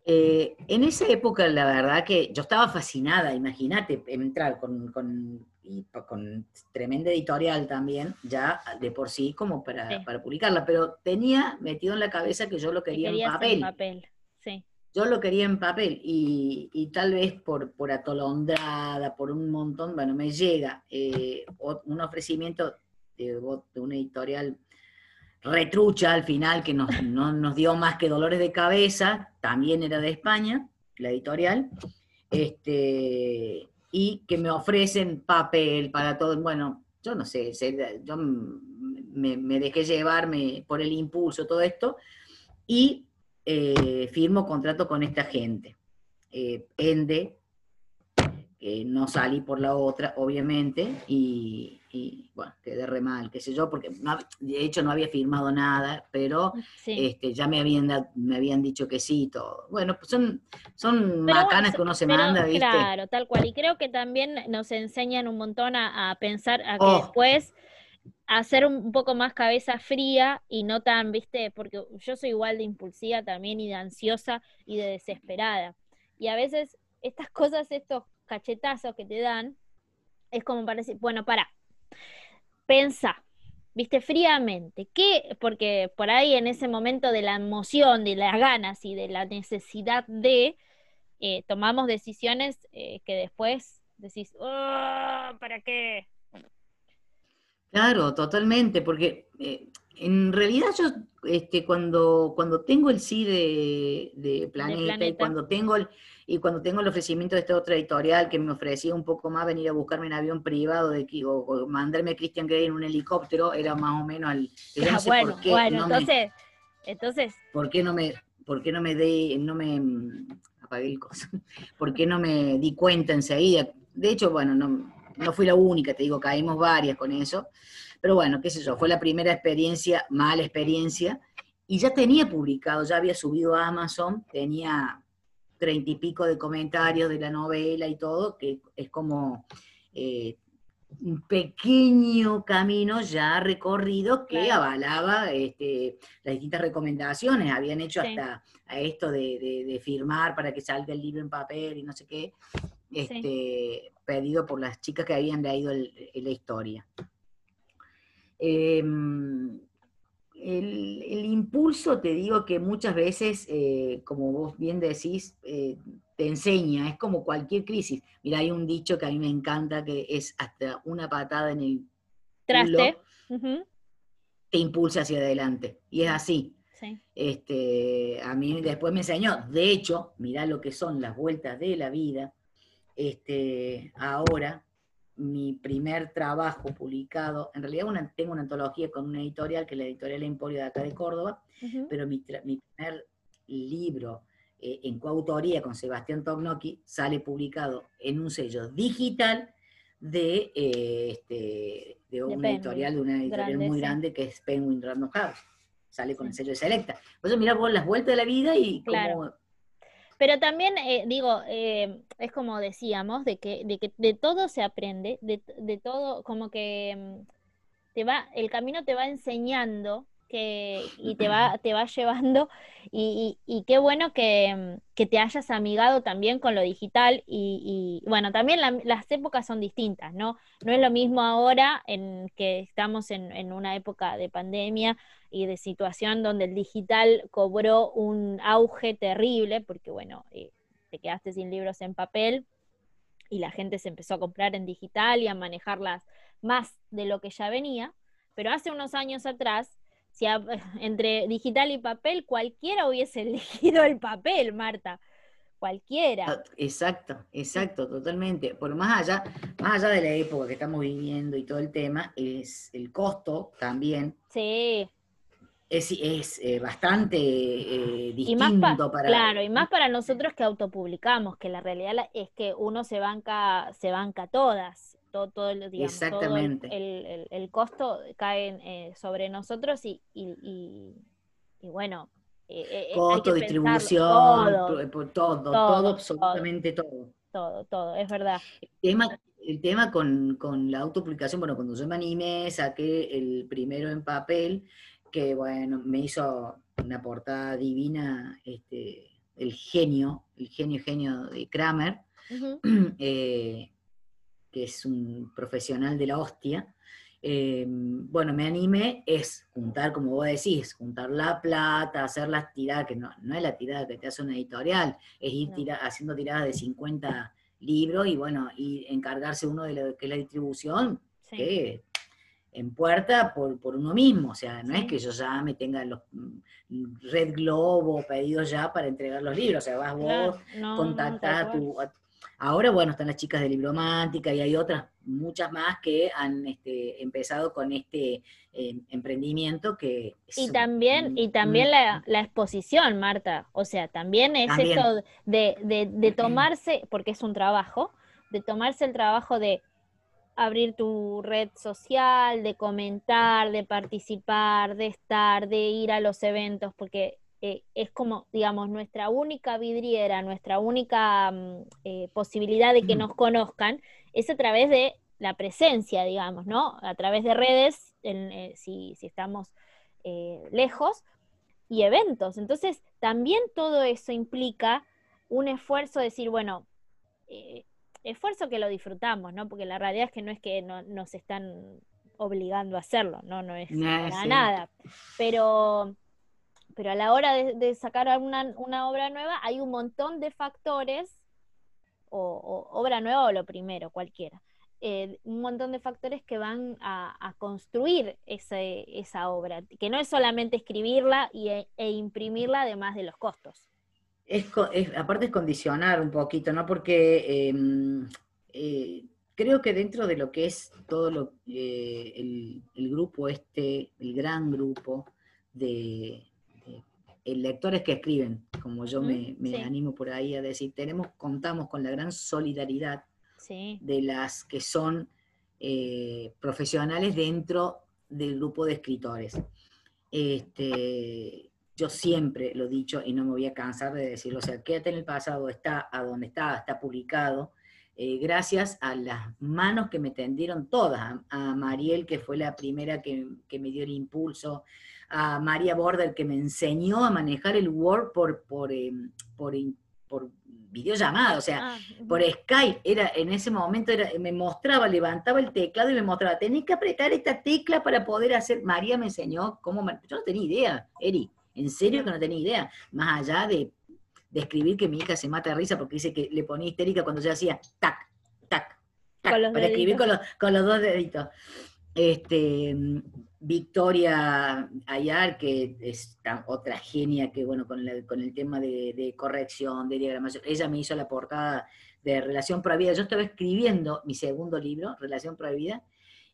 Eh, en esa época, la verdad que yo estaba fascinada, imagínate, entrar con, con y con tremenda editorial también, ya de por sí como para, para, publicarla, pero tenía metido en la cabeza que yo lo quería en papel. papel. Sí. Yo lo quería en papel y, y, tal vez por, por atolondrada, por un montón, bueno, me llega eh, un ofrecimiento de, de, una editorial retrucha al final que nos, no nos dio más que dolores de cabeza, también era de España, la editorial, este, y que me ofrecen papel para todo. Bueno, yo no sé, yo me, dejé llevarme por el impulso, todo esto, y eh, firmo contrato con esta gente. Eh, Ende, no salí por la otra, obviamente, y, bueno, quedé re mal, qué sé yo, porque de hecho no había firmado nada, pero este, ya me habían, me habían dicho que sí todo. Bueno, pues son, son macanas que uno se manda, ¿viste? Claro, tal cual. Y creo que también nos enseñan un montón a, pensar, a que oh. después hacer un poco más cabeza fría y no tan, viste, porque yo soy igual de impulsiva también y de ansiosa y de desesperada. Y a veces estas cosas, estos cachetazos que te dan, es como para decir, bueno, para, pensa, viste, fríamente, ¿qué? Porque por ahí en ese momento de la emoción, de las ganas y de la necesidad de, eh, tomamos decisiones eh, que después decís, oh, ¿para qué? Claro, totalmente, porque eh, en realidad yo este, cuando, cuando tengo el sí de, Planeta, y cuando tengo el, y cuando tengo el ofrecimiento de esta otra editorial que me ofrecía un poco más venir a buscarme en avión privado de, o, mandarme a Christian Grey en un helicóptero, era más o menos al... Ah, bueno, bueno, entonces, entonces... ¿Por qué no me, por qué no me de, no me apagué el coso? ¿Por qué no me di cuenta enseguida? De hecho, bueno, no, no fui la única, te digo, caímos varias con eso, pero bueno, qué sé yo, fue la primera experiencia, mala experiencia, y ya tenía publicado, ya había subido a Amazon, tenía treinta y pico de comentarios de la novela y todo, que es como eh, un pequeño camino ya recorrido que avalaba este, las distintas recomendaciones, habían hecho hasta a esto de, firmar para que salga el libro en papel y no sé qué, este, pedido por las chicas que habían leído la historia. Em, el, impulso, te digo que muchas veces, eh, como vos bien decís, eh, te enseña, es como cualquier crisis. Mira, hay un dicho que a mí me encanta, que es hasta una patada en el traste, te impulsa hacia adelante. Y es así. Este, a mí después me enseñó, de hecho, mira lo que son las vueltas de la vida, este, ahora, mi primer trabajo publicado, en realidad tengo una antología con una editorial, que es la editorial Emporio de acá de Córdoba, pero mi, primer libro eh, en coautoría con Sebastián Tognocchi sale publicado en un sello digital de, eh, este, de una editorial, de una editorial muy grande que es Penguin Random House. Sale con el sello de Selecta. Por eso mira vos las vueltas de la vida y como pero también, eh, digo, eh, es como decíamos, de que, de que de todo se aprende, de, de todo, como que mm, te va, el camino te va enseñando que, y te va, te va llevando, y, y, qué bueno que, que, te hayas amigado también con lo digital, y, y bueno, también las épocas son distintas, ¿no? No es lo mismo ahora en que estamos en, en una época de pandemia, y de situación donde el digital cobró un auge terrible, porque bueno, eh, te quedaste sin libros en papel y la gente se empezó a comprar en digital y a manejarlas más de lo que ya venía, pero hace unos años atrás, si entre digital y papel, cualquiera hubiese elegido el papel, Marta cualquiera. Ah, exacto, exacto, totalmente. Por más allá, más allá de la época que estamos viviendo y todo el tema, es el costo también. Sí es, eh, bastante eh, distinto para... Claro, y más para nosotros que autopublicamos, que la realidad es que uno se banca, se banca todas, todo, todo, digamos, Exactamente. el, costo cae eh, sobre nosotros y, y, bueno... costo, distribución, todo, todo, absolutamente todo. Todo, todo, es verdad. El tema, el tema con, con la autopublicación, bueno, cuando yo me animé, saqué el primero en papel, que bueno, me hizo una portada divina, este, el genio, el genio genio de Kramer, eh, que es un profesional de la hostia. Eh, bueno, me animé, es juntar, como vos decís, juntar la plata, hacer las tiradas, que no, no es la tirada que te hace una editorial, es ir haciendo tiradas de 50 libros y bueno, y encargarse uno de lo que es la distribución, que en puerta por, uno mismo, o sea, no es que yo ya me tenga los mm, Red Globo pedidos ya para entregar los libros, o sea, vas vos, contactás a, ahora, bueno, están las chicas de Libromántica y hay otras, muchas más que han este, empezado con este eh, emprendimiento que... y también, y también la, exposición, Marta, o sea, también es eso de, de tomarse, porque es un trabajo, de tomarse el trabajo de abrir tu red social, de comentar, de participar, de estar, de ir a los eventos, porque eh, es como, digamos, nuestra única vidriera, nuestra única mm, eh, posibilidad de que nos conozcan, es a través de la presencia, digamos, ¿no? A través de redes, eh, si, si, estamos lejos, y eventos. Entonces, también todo eso implica un esfuerzo de decir, bueno, esfuerzo que lo disfrutamos, ¿no? Porque la realidad es que no es que no, nos están obligando a hacerlo, no, no es nada. Pero, pero a la hora de, sacar una, obra nueva hay un montón de factores, o, obra nueva o lo primero, cualquiera. Eh, un montón de factores que van a, construir esa obra, que no es solamente escribirla y, e, e imprimirla además de los costos es, aparte es condicionar un poquito, ¿no? Porque em, eh, creo que dentro de lo que es todo lo, eh, el, grupo este, el gran grupo de, lectores que escriben, como yo me, animo por ahí a decir, tenemos, contamos con la gran solidaridad de las que son eh, profesionales dentro del grupo de escritores. Este, yo siempre lo he dicho y no me voy a cansar de decirlo, o sea, quédate en el pasado, está a donde está, está publicado, eh, gracias a las manos que me tendieron todas, a, Mariel, que fue la primera que, me dio el impulso, a María Border, que me enseñó a manejar el Word por, por, em, por, por videollamada, o sea, ah, por Skype, era, en ese momento era, me mostraba, levantaba el teclado y me mostraba, tenés que apretar esta tecla para poder hacer, María me enseñó cómo, yo no tenía idea, Eri, en serio que no tenía idea, más allá de, escribir que mi hija se mata de risa porque dice que le ponía histérica cuando yo hacía tac, tac, tac, para escribir con los, con los dos deditos. Este, Victoria Ayar, que es otra genia que, bueno, con, con el tema de, corrección, de diagramación, ella me hizo la portada de Relación Prohibida. Yo estaba escribiendo mi segundo libro, Relación Prohibida,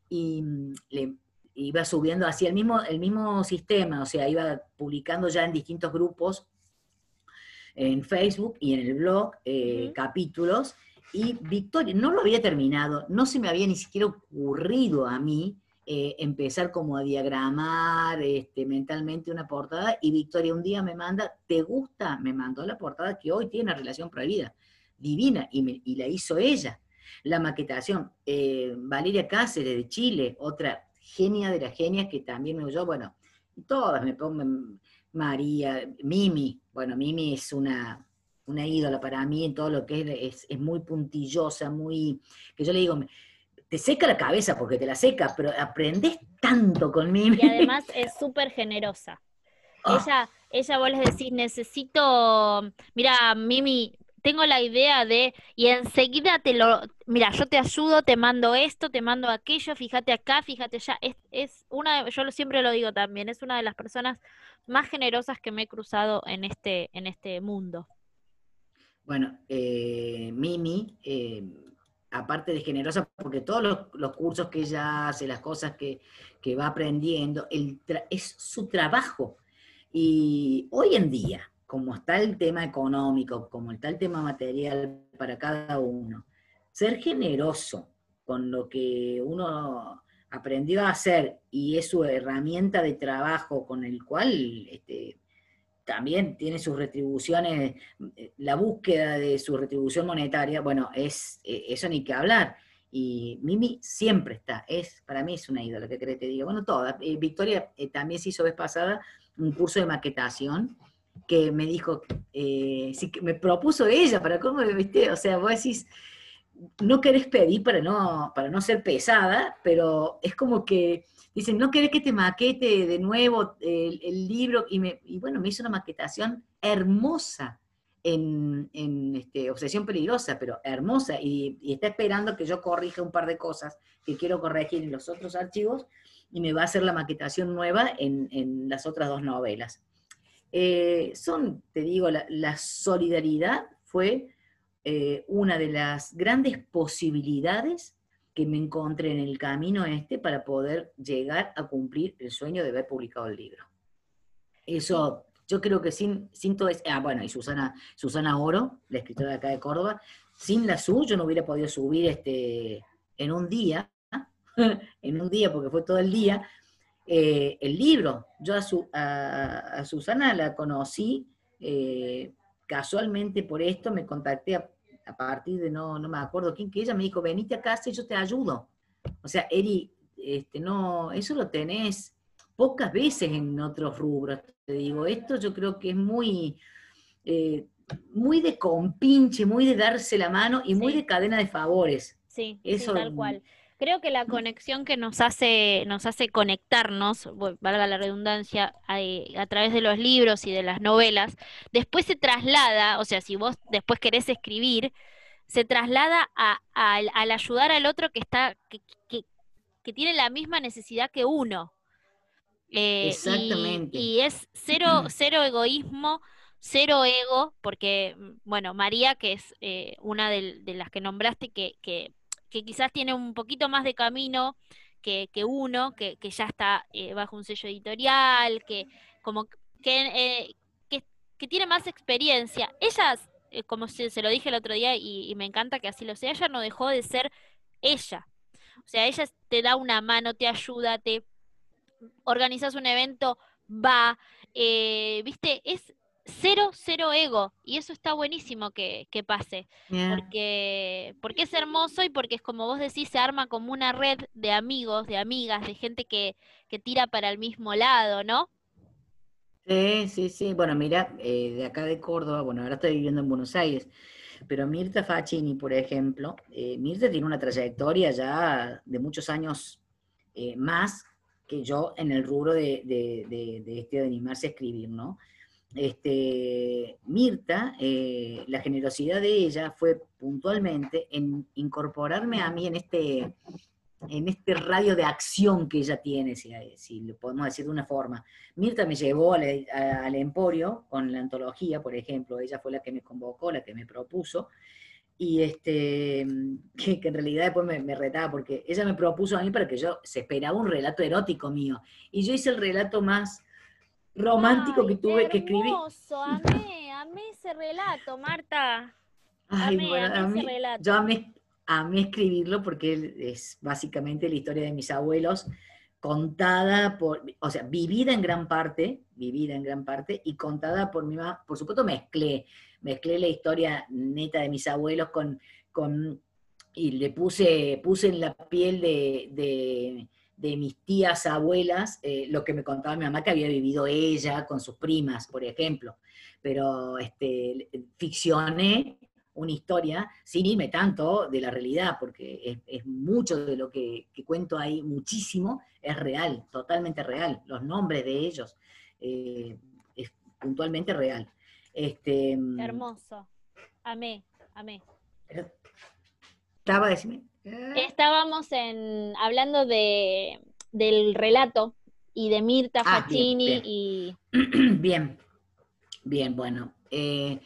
y mm, le, iba subiendo así el mismo, el mismo sistema, o sea, iba publicando ya en distintos grupos, en Facebook y en el blog, eh, capítulos, y Victoria, no lo había terminado, no se me había ni siquiera ocurrido a mí eh, empezar como a diagramar este, mentalmente una portada, y Victoria un día me manda, ¿te gusta? Me mandó la portada que hoy tiene relación prohibida, divina, y, la hizo ella. La maquetación, eh, Valeria Cáceres de Chile, otra genia de las genias que también me oyó, bueno, todas me pongo, María, Mimi, bueno, Mimi es una, una ídola para mí en todo lo que es, es, muy puntillosa, muy, que yo le digo, te seca la cabeza porque te la seca, pero aprendes tanto con Mimi. Y además es súper generosa. Ah. Ella, ella vos les decís, necesito, mira, Mimi, tengo la idea de, y enseguida te lo, mira, yo te ayudo, te mando esto, te mando aquello, fíjate acá, fíjate allá, es, es una, yo siempre lo digo también, es una de las personas más generosas que me he cruzado en este, en este mundo. Bueno, eh, Mimi, eh, aparte de generosa, porque todos los, cursos que ella hace, las cosas que, que va aprendiendo, es su trabajo. Y hoy en día, como está el tema económico, como está el tema material para cada uno, ser generoso con lo que uno aprendió a hacer y es su herramienta de trabajo con el cual este, también tiene sus retribuciones, la búsqueda de su retribución monetaria, bueno, es e, eso ni que hablar. Y Mimi siempre está, es para mí es una ídola, que crees te digo? Bueno, toda. Eh, Victoria eh, también se hizo vez pasada un curso de maquetación que me dijo, eh, que me propuso ella, para cómo viste, o sea, vos decís, no querés pedir para no, para no ser pesada, pero es como que dicen, no querés que te maquete de nuevo el, libro, y, me, bueno, me hizo una maquetación hermosa en, en este, Obsesión Peligrosa, pero hermosa, y, está esperando que yo corrija un par de cosas que quiero corregir en los otros archivos, y me va a hacer la maquetación nueva en, en las otras dos novelas. Eh, son, te digo, la, solidaridad fue eh, una de las grandes posibilidades que me encontré en el camino este para poder llegar a cumplir el sueño de haber publicado el libro. Eso, yo creo que sin, sin todo eso, ah, bueno, y Susana, Susana Oro, la escritora de acá de Córdoba, sin la SU yo no hubiera podido subir este, en un día, en un día, porque fue todo el día, eh, el libro. Yo a, Susana la conocí eh, casualmente por esto, me contacté a, partir de no, no me acuerdo quién, que ella me dijo, venite a casa y yo te ayudo. O sea, Eri, este, no, eso lo tenés pocas veces en otros rubros, te digo. Esto yo creo que es muy, eh, muy de compinche, muy de darse la mano y muy de cadena de favores. Sí, eso, tal cual. Creo que la conexión que nos hace, nos hace conectarnos, valga la redundancia, a, través de los libros y de las novelas, después se traslada, o sea, si vos después querés escribir, se traslada al ayudar al otro que está, que, que, tiene la misma necesidad que uno. Eh, Exactamente. Y, es cero, cero egoísmo, cero ego, porque, bueno, María, que es eh, una de, las que nombraste, que, que que quizás tiene un poquito más de camino que, uno, que, ya está eh, bajo un sello editorial, que como que, eh, que, tiene más experiencia. Ella, eh, como se, se, lo dije el otro día y, me encanta que así lo sea, ella no dejó de ser ella. O sea, ella te da una mano, te ayuda, te organizas un evento, va, viste, es cero, cero ego. Y eso está buenísimo que, pase. Porque, porque es hermoso y porque es como vos decís, se arma como una red de amigos, de amigas, de gente que, tira para el mismo lado, ¿no? Sí, sí, sí. Bueno, mira, eh, de acá de Córdoba, bueno, ahora estoy viviendo en Buenos Aires, pero Mirta Facchini, por ejemplo, eh, Mirta tiene una trayectoria ya de muchos años eh, más que yo en el rubro de, de, de este de animarse a escribir, ¿no? Este, Mirta, eh, la generosidad de ella fue puntualmente en incorporarme a mí en este, en este radio de acción que ella tiene, si, lo podemos decir de una forma. Mirta me llevó al, Emporio con la antología, por ejemplo, ella fue la que me convocó, la que me propuso, y este, que, en realidad después me, me, retaba, porque ella me propuso a mí para que yo, se esperaba un relato erótico mío, y yo hice el relato más romántico que tuve que escribir. Amé, amé ese relato, Marta. Ay, bueno, a mí, yo amé, amé escribirlo porque es básicamente la historia de mis abuelos contada por, o sea, vivida en gran parte, vivida en gran parte, y contada por mi mamá, por supuesto mezclé, mezclé la historia neta de mis abuelos con, con y le puse, puse en la piel de de mis tías abuelas, eh, lo que me contaba mi mamá que había vivido ella con sus primas, por ejemplo. Pero este, ficcioné una historia sin irme tanto de la realidad, porque es, mucho de lo que, cuento ahí, muchísimo, es real, totalmente real. Los nombres de ellos eh, es puntualmente real. Este, mm, Hermoso. Amé, amé. Estaba, decime. Estábamos en, hablando de, del relato y de Mirta ah, Facchini y... Bien, bien, bueno. Eh,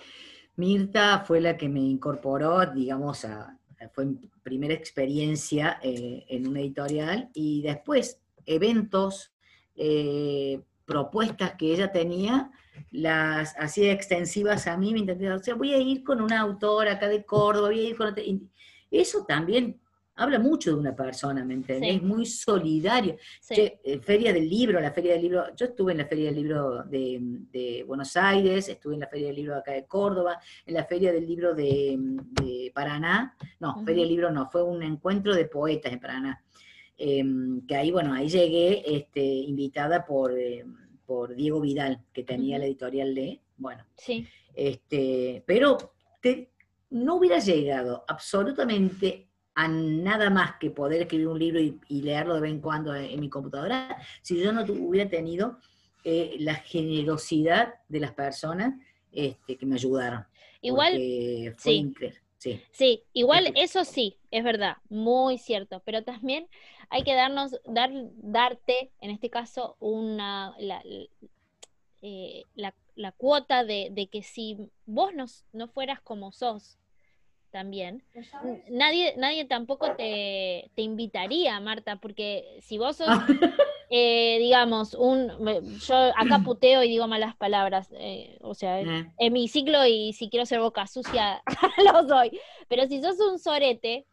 Mirta fue la que me incorporó, digamos, a, fue mi primera experiencia eh, en una editorial y después eventos, eh, propuestas que ella tenía, las hacía extensivas a mí, me intenté, o sea, voy a ir con una autora acá de Córdoba, voy a ir con Eso también habla mucho de una persona, ¿me entendés? Es muy solidario. Eh, feria del libro, la Feria del Libro, yo estuve en la Feria del Libro de, Buenos Aires, estuve en la Feria del Libro acá de Córdoba, en la Feria del Libro de, Paraná, no, Feria del Libro no, fue un encuentro de poetas en Paraná, em, que ahí, bueno, ahí llegué este, invitada por, em, por Diego Vidal, que tenía la editorial de, bueno, sí. este, pero no hubiera llegado absolutamente a nada más que poder escribir un libro y, leerlo de vez en cuando en, mi computadora, si yo no hubiera tenido eh, la generosidad de las personas este, que me ayudaron. Igual, sí. Sí. sí. igual eso sí, es verdad, muy cierto, pero también hay que darnos, dar, darte, en este caso, una, la, eh, cuota de, que si vos no, no fueras como sos, también, nadie, nadie tampoco te, te invitaría, Marta, porque si vos sos, ah. eh, digamos, un, yo acá puteo y digo malas palabras, eh, o sea, eh. en mi ciclo y si quiero ser boca sucia, lo soy, pero si sos un sorete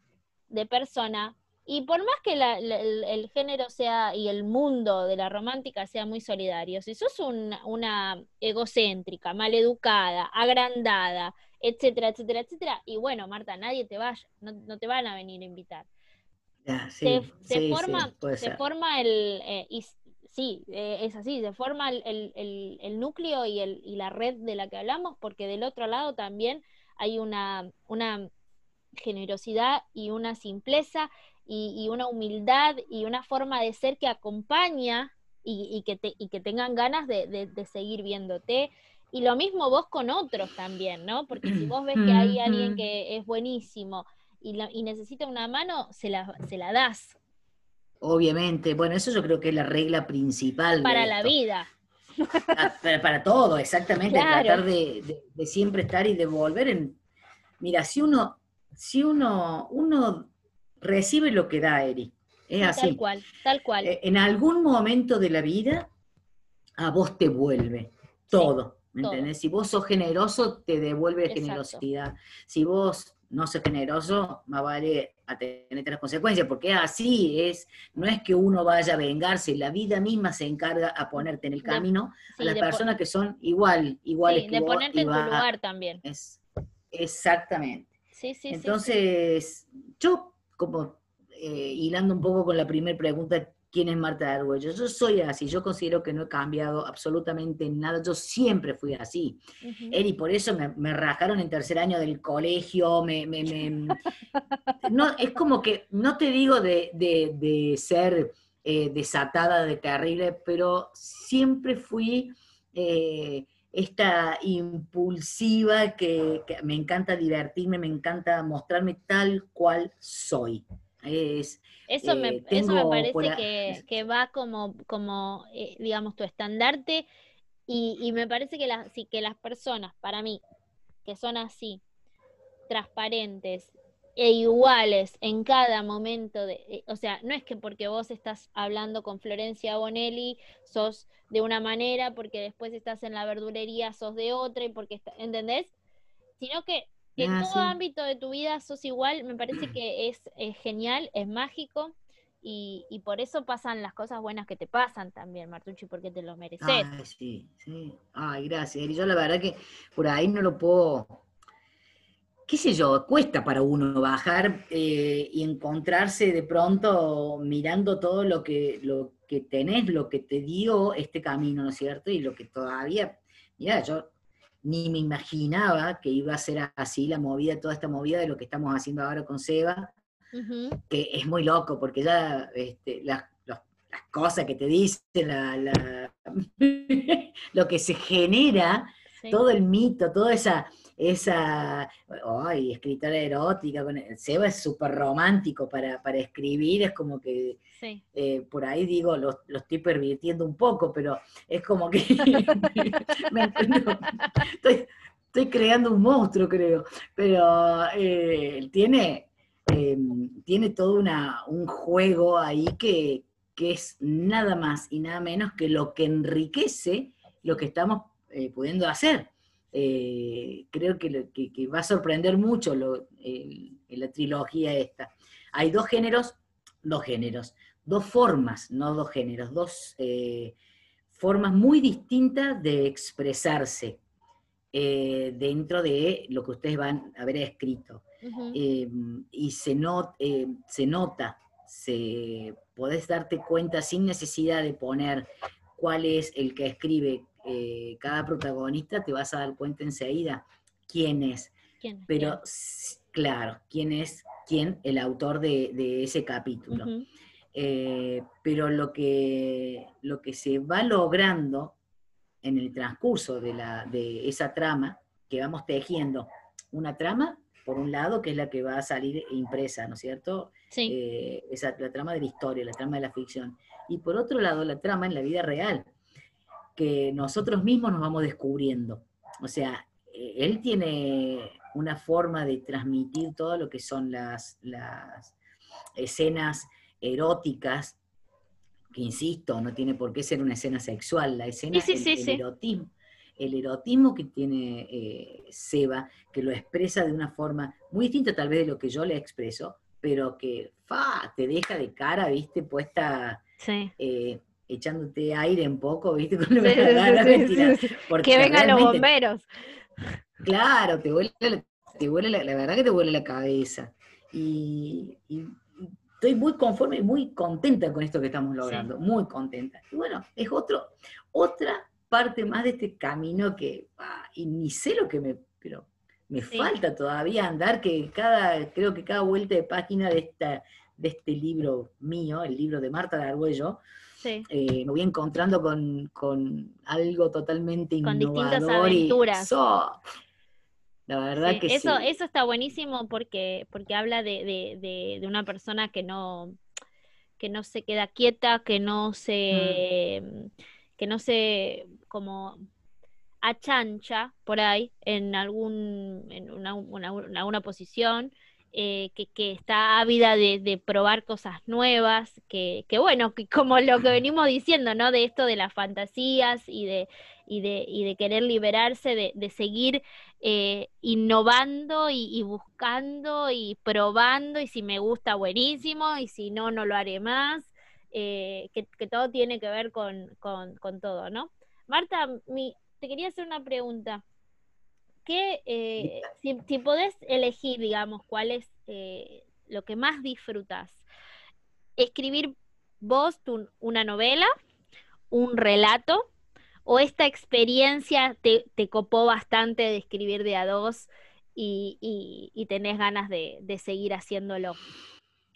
de persona, y por más que el, género sea y el mundo de la romántica sea muy solidario, si sos una egocéntrica, maleducada, agrandada, etcétera, etcétera, etcétera, y bueno, Marta, nadie te vaya, no, te van a venir a invitar. se, forma, se forma el, eh, y, sí, eh, es así, se forma el, núcleo y, y la red de la que hablamos, porque del otro lado también hay una, una generosidad y una simpleza y, una humildad y una forma de ser que acompaña y, que, te, y que tengan ganas de, seguir viéndote. Y lo mismo vos con otros también, ¿no? Porque si vos ves que hay alguien que es buenísimo y, y necesita una mano, se la, se la das. Obviamente, bueno, eso yo creo que es la regla principal. Para la vida. Ah, para, todo, exactamente. Tratar de, de, siempre estar y devolver en. Mira, si uno, si uno, uno recibe lo que da, Eri. Es así. Tal cual, tal cual. Eh, en algún momento de la vida, a vos te vuelve todo. ¿Me entendés? Si vos sos generoso, te devuelve generosidad. Si vos no sos generoso, más vale a tener las consecuencias, porque así es, no es que uno vaya a vengarse, la vida misma se encarga a ponerte en el camino a las personas que son igual, iguales sí, de ponerte en tu lugar también. Es, exactamente. Sí, sí, Entonces, yo como eh, hilando un poco con la primera pregunta, ¿quién es Marta Arguello? Yo soy así, yo considero que no he cambiado absolutamente nada, yo siempre fui así. y por eso me, rajaron en tercer año del colegio, me, no, es como que, no te digo de, ser eh, desatada, de terrible, pero siempre fui... Eh, esta impulsiva que, me encanta divertirme, me encanta mostrarme tal cual soy. Es, eso, me, eh, eso me parece que, va como, como eh, digamos, tu estandarte y, y me parece que, las que las personas, para mí, que son así, transparentes e iguales en cada momento de, eh, o sea, no es que porque vos estás hablando con Florencia Bonelli sos de una manera, porque después estás en la verdulería sos de otra y porque ¿entendés? Sino que en ah, todo ámbito de tu vida sos igual, me parece que es, genial, es mágico y, y, por eso pasan las cosas buenas que te pasan también, Martucci, porque te lo mereces. Ay, sí, sí. Ay, gracias. Y yo la verdad que por ahí no lo puedo qué sé yo, cuesta para uno bajar eh, y encontrarse de pronto mirando todo lo que, lo que tenés, lo que te dio este camino, ¿no es cierto? Y lo que todavía, mira, yo ni me imaginaba que iba a ser así la movida, toda esta movida de lo que estamos haciendo ahora con Seba, que es muy loco, porque ya este, las, cosas que te dicen, lo que se genera, todo el mito, toda esa esa, ay, escritora erótica, Seba es súper romántico para, escribir, es como que, eh, por ahí digo, lo, estoy pervirtiendo un poco, pero es como que, estoy, creando un monstruo, creo, pero eh, tiene, em, tiene todo una, un juego ahí que, que es nada más y nada menos que lo que enriquece lo que estamos eh, pudiendo hacer. Eh, creo que, va a sorprender mucho la trilogía esta. Hay dos géneros, dos géneros, dos formas, no dos géneros, dos eh, formas muy distintas de expresarse eh, dentro de lo que ustedes van a haber escrito. y se, se nota, se, podés darte cuenta sin necesidad de poner cuál es el que escribe eh, cada protagonista, te vas a dar cuenta enseguida quién es. Pero, claro, quién es quién, el autor de, ese capítulo. Eh, pero lo que, lo que se va logrando en el transcurso de, la, de esa trama, que vamos tejiendo, una trama, por un lado, que es la que va a salir impresa, ¿no es cierto? Sí. Eh, esa, la trama de la historia, la trama de la ficción. Y por otro lado, la trama en la vida real, que nosotros mismos nos vamos descubriendo. O sea, eh, él tiene una forma de transmitir todo lo que son las, las escenas eróticas, que insisto, no tiene por qué ser una escena sexual, la escena, Sí, sí, el, sí, el sí. erotismo, el erotismo que tiene eh, Seba, que lo expresa de una forma muy distinta tal vez de lo que yo le expreso, pero que fa, te deja de cara, viste, puesta, Sí. eh, echándote aire un poco, viste, con Sí, la sí, sí, gana, sí, mentira, sí, sí. porque Que vengan los bomberos. Claro, te vuela, la- te vuela la, la verdad que te vuela la cabeza. Y, estoy muy conforme y muy contenta con esto que estamos logrando, muy contenta. Y bueno, es otro, otra parte más de este camino que, ah, y ni sé lo que me, pero me Sí. falta todavía andar, que cada, creo que cada vuelta de página de esta, de este libro mío, el libro de Marta de Argüello, Sí. eh, me voy encontrando con, con algo totalmente Con innovador. distintas y aventuras. so- la verdad Sí, que eso, sí. eso está buenísimo porque, porque habla de, de- de- de una persona que no, que no se queda quieta, que no se, que no se como achancha por ahí en algún, en una, una- una- alguna posición, eh, que, que está ávida de, de probar cosas nuevas, que, que bueno, que como lo que venimos diciendo, ¿no? De esto de las fantasías y de, y de, y de querer liberarse, de, de seguir eh, innovando y, y buscando y probando, y si me gusta, buenísimo, y si no, no lo haré más, eh, que, que todo tiene que ver con, con, con todo, ¿no? Marta, mi, te quería hacer una pregunta. ¿Qué, eh, si, si podés elegir, digamos, cuál es eh, lo que más disfrutas? ¿Escribir vos tu- una novela, un relato, o esta experiencia te, te copó bastante de escribir de a dos y, y- y tenés ganas de, de seguir haciéndolo?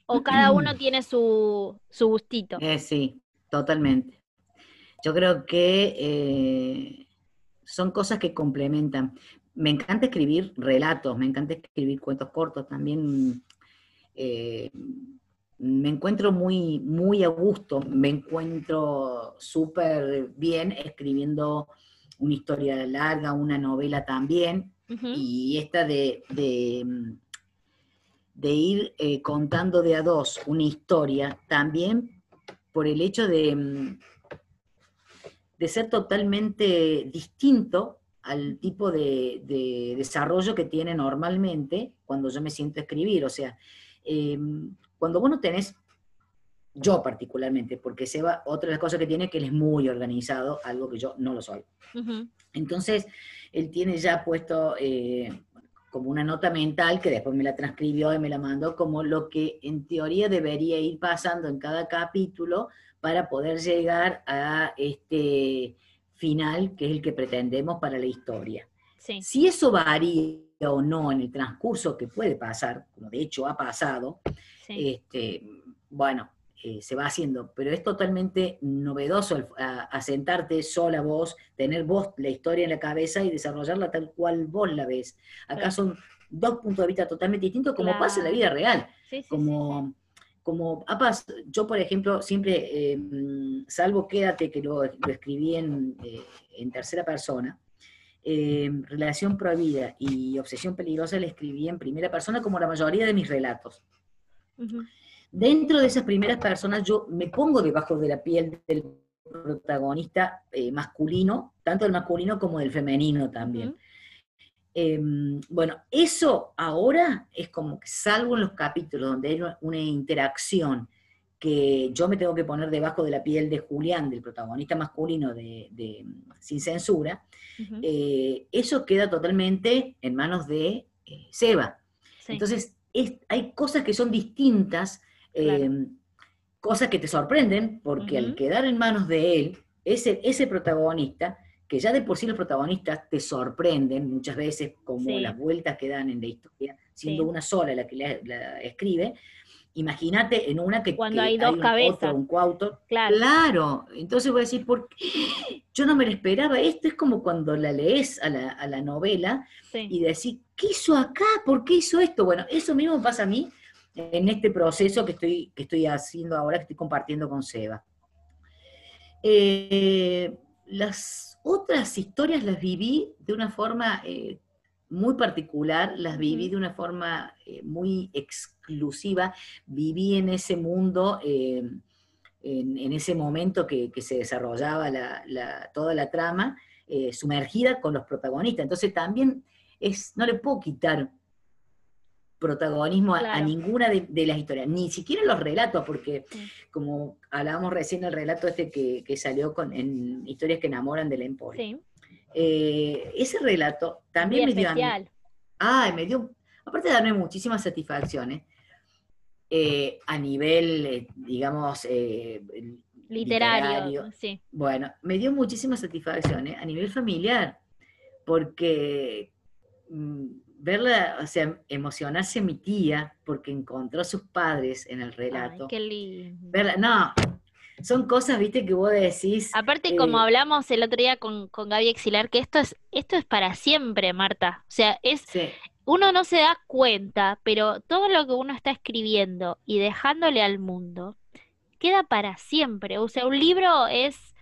¿O cada uno tiene su, su gustito? Eh, sí, totalmente. Yo creo que son cosas que complementan. Me encanta escribir relatos, me encanta escribir cuentos cortos también. eh, me encuentro muy, muy a gusto, me encuentro súper bien escribiendo una historia larga, una novela también, y esta de, de, de ir eh, contando de a dos una historia, también por el hecho de, mm, de ser totalmente distinto al tipo de, de desarrollo que tiene normalmente cuando yo me siento a escribir. O sea, eh, cuando vos no tenés, yo particularmente, porque Seba, otra de las cosas que tiene es que él es muy organizado, algo que yo no lo soy. Entonces, él tiene ya puesto eh, como una nota mental que después me la transcribió y me la mandó como lo que en teoría debería ir pasando en cada capítulo para poder llegar a este final que es el que pretendemos para la historia. Sí, Si eso varía o no en el transcurso que puede pasar, como de hecho ha pasado, sí. este, bueno, eh, se va haciendo, pero es totalmente novedoso el- a, a sentarte sola vos, tener vos la historia en la cabeza y desarrollarla tal cual vos la ves. Acá Claro. son dos puntos de vista totalmente distintos, como pasa en la vida real. Sí, sí, sí, Como, como ha pas- yo, por ejemplo, siempre, eh, mm, salvo Quédate, que lo, lo escribí en, eh, en tercera persona, eh, Relación Prohibida y Obsesión Peligrosa la escribí en primera persona, como la mayoría de mis relatos. Dentro de esas primeras personas yo me pongo debajo de la piel del protagonista eh, masculino, tanto del masculino como del femenino también. Eh, bueno, eso ahora es como que salvo en los capítulos donde hay una- interacción que yo me tengo que poner debajo de la piel de Julián, del protagonista masculino de, de Sin Censura, eh, eso queda totalmente en manos de eh, Seba. sí, Entonces, es- hay cosas que son distintas, eh, cosas que te sorprenden, porque al quedar en manos de él, ese, ese protagonista, que ya de por sí los protagonistas te sorprenden muchas veces, como Sí. las vueltas que dan en la historia, siendo Sí. una sola la que la, la escribe, imagínate en una que, Cuando que hay dos un cabezas. otro, un coautor, claro. Claro, entonces voy a decir, ¿por qué? Yo no me lo esperaba. Esto es como cuando la lees a la, a la novela sí. y decís, ¿qué hizo acá? ¿Por qué hizo esto? Bueno, eso mismo pasa a mí en este proceso que estoy, que estoy haciendo ahora, que estoy compartiendo con Seba. Eh, las otras historias las viví de una forma eh, muy particular, las viví de una forma eh, muy exclusiva, viví en ese mundo, eh, en, ese momento que, se desarrollaba toda la trama, sumergida con los protagonistas. Entonces también es, no le puedo quitar protagonismo a, ninguna de, las historias, ni siquiera los relatos, porque como hablábamos recién el relato este que, salió con, en Historias que enamoran del Emporio. Eh, ese relato también me dio... Ay, me dio... Aparte de darme muchísimas satisfacciones, eh, a nivel, eh, digamos, literario, sí. Bueno, me dio muchísimas satisfacciones a nivel familiar, porque mm, verla, o sea, emocionarse mi tía porque encontró a sus padres en el relato. Ay, qué lindo. Verla, no, son cosas, viste, que vos decís. Aparte, como eh, hablamos el otro día con, con Gaby Exilar, que esto es, esto es para siempre, Marta. O sea, es. Uno no se da cuenta, pero todo lo que uno está escribiendo y dejándole al mundo queda para siempre. O sea, un libro es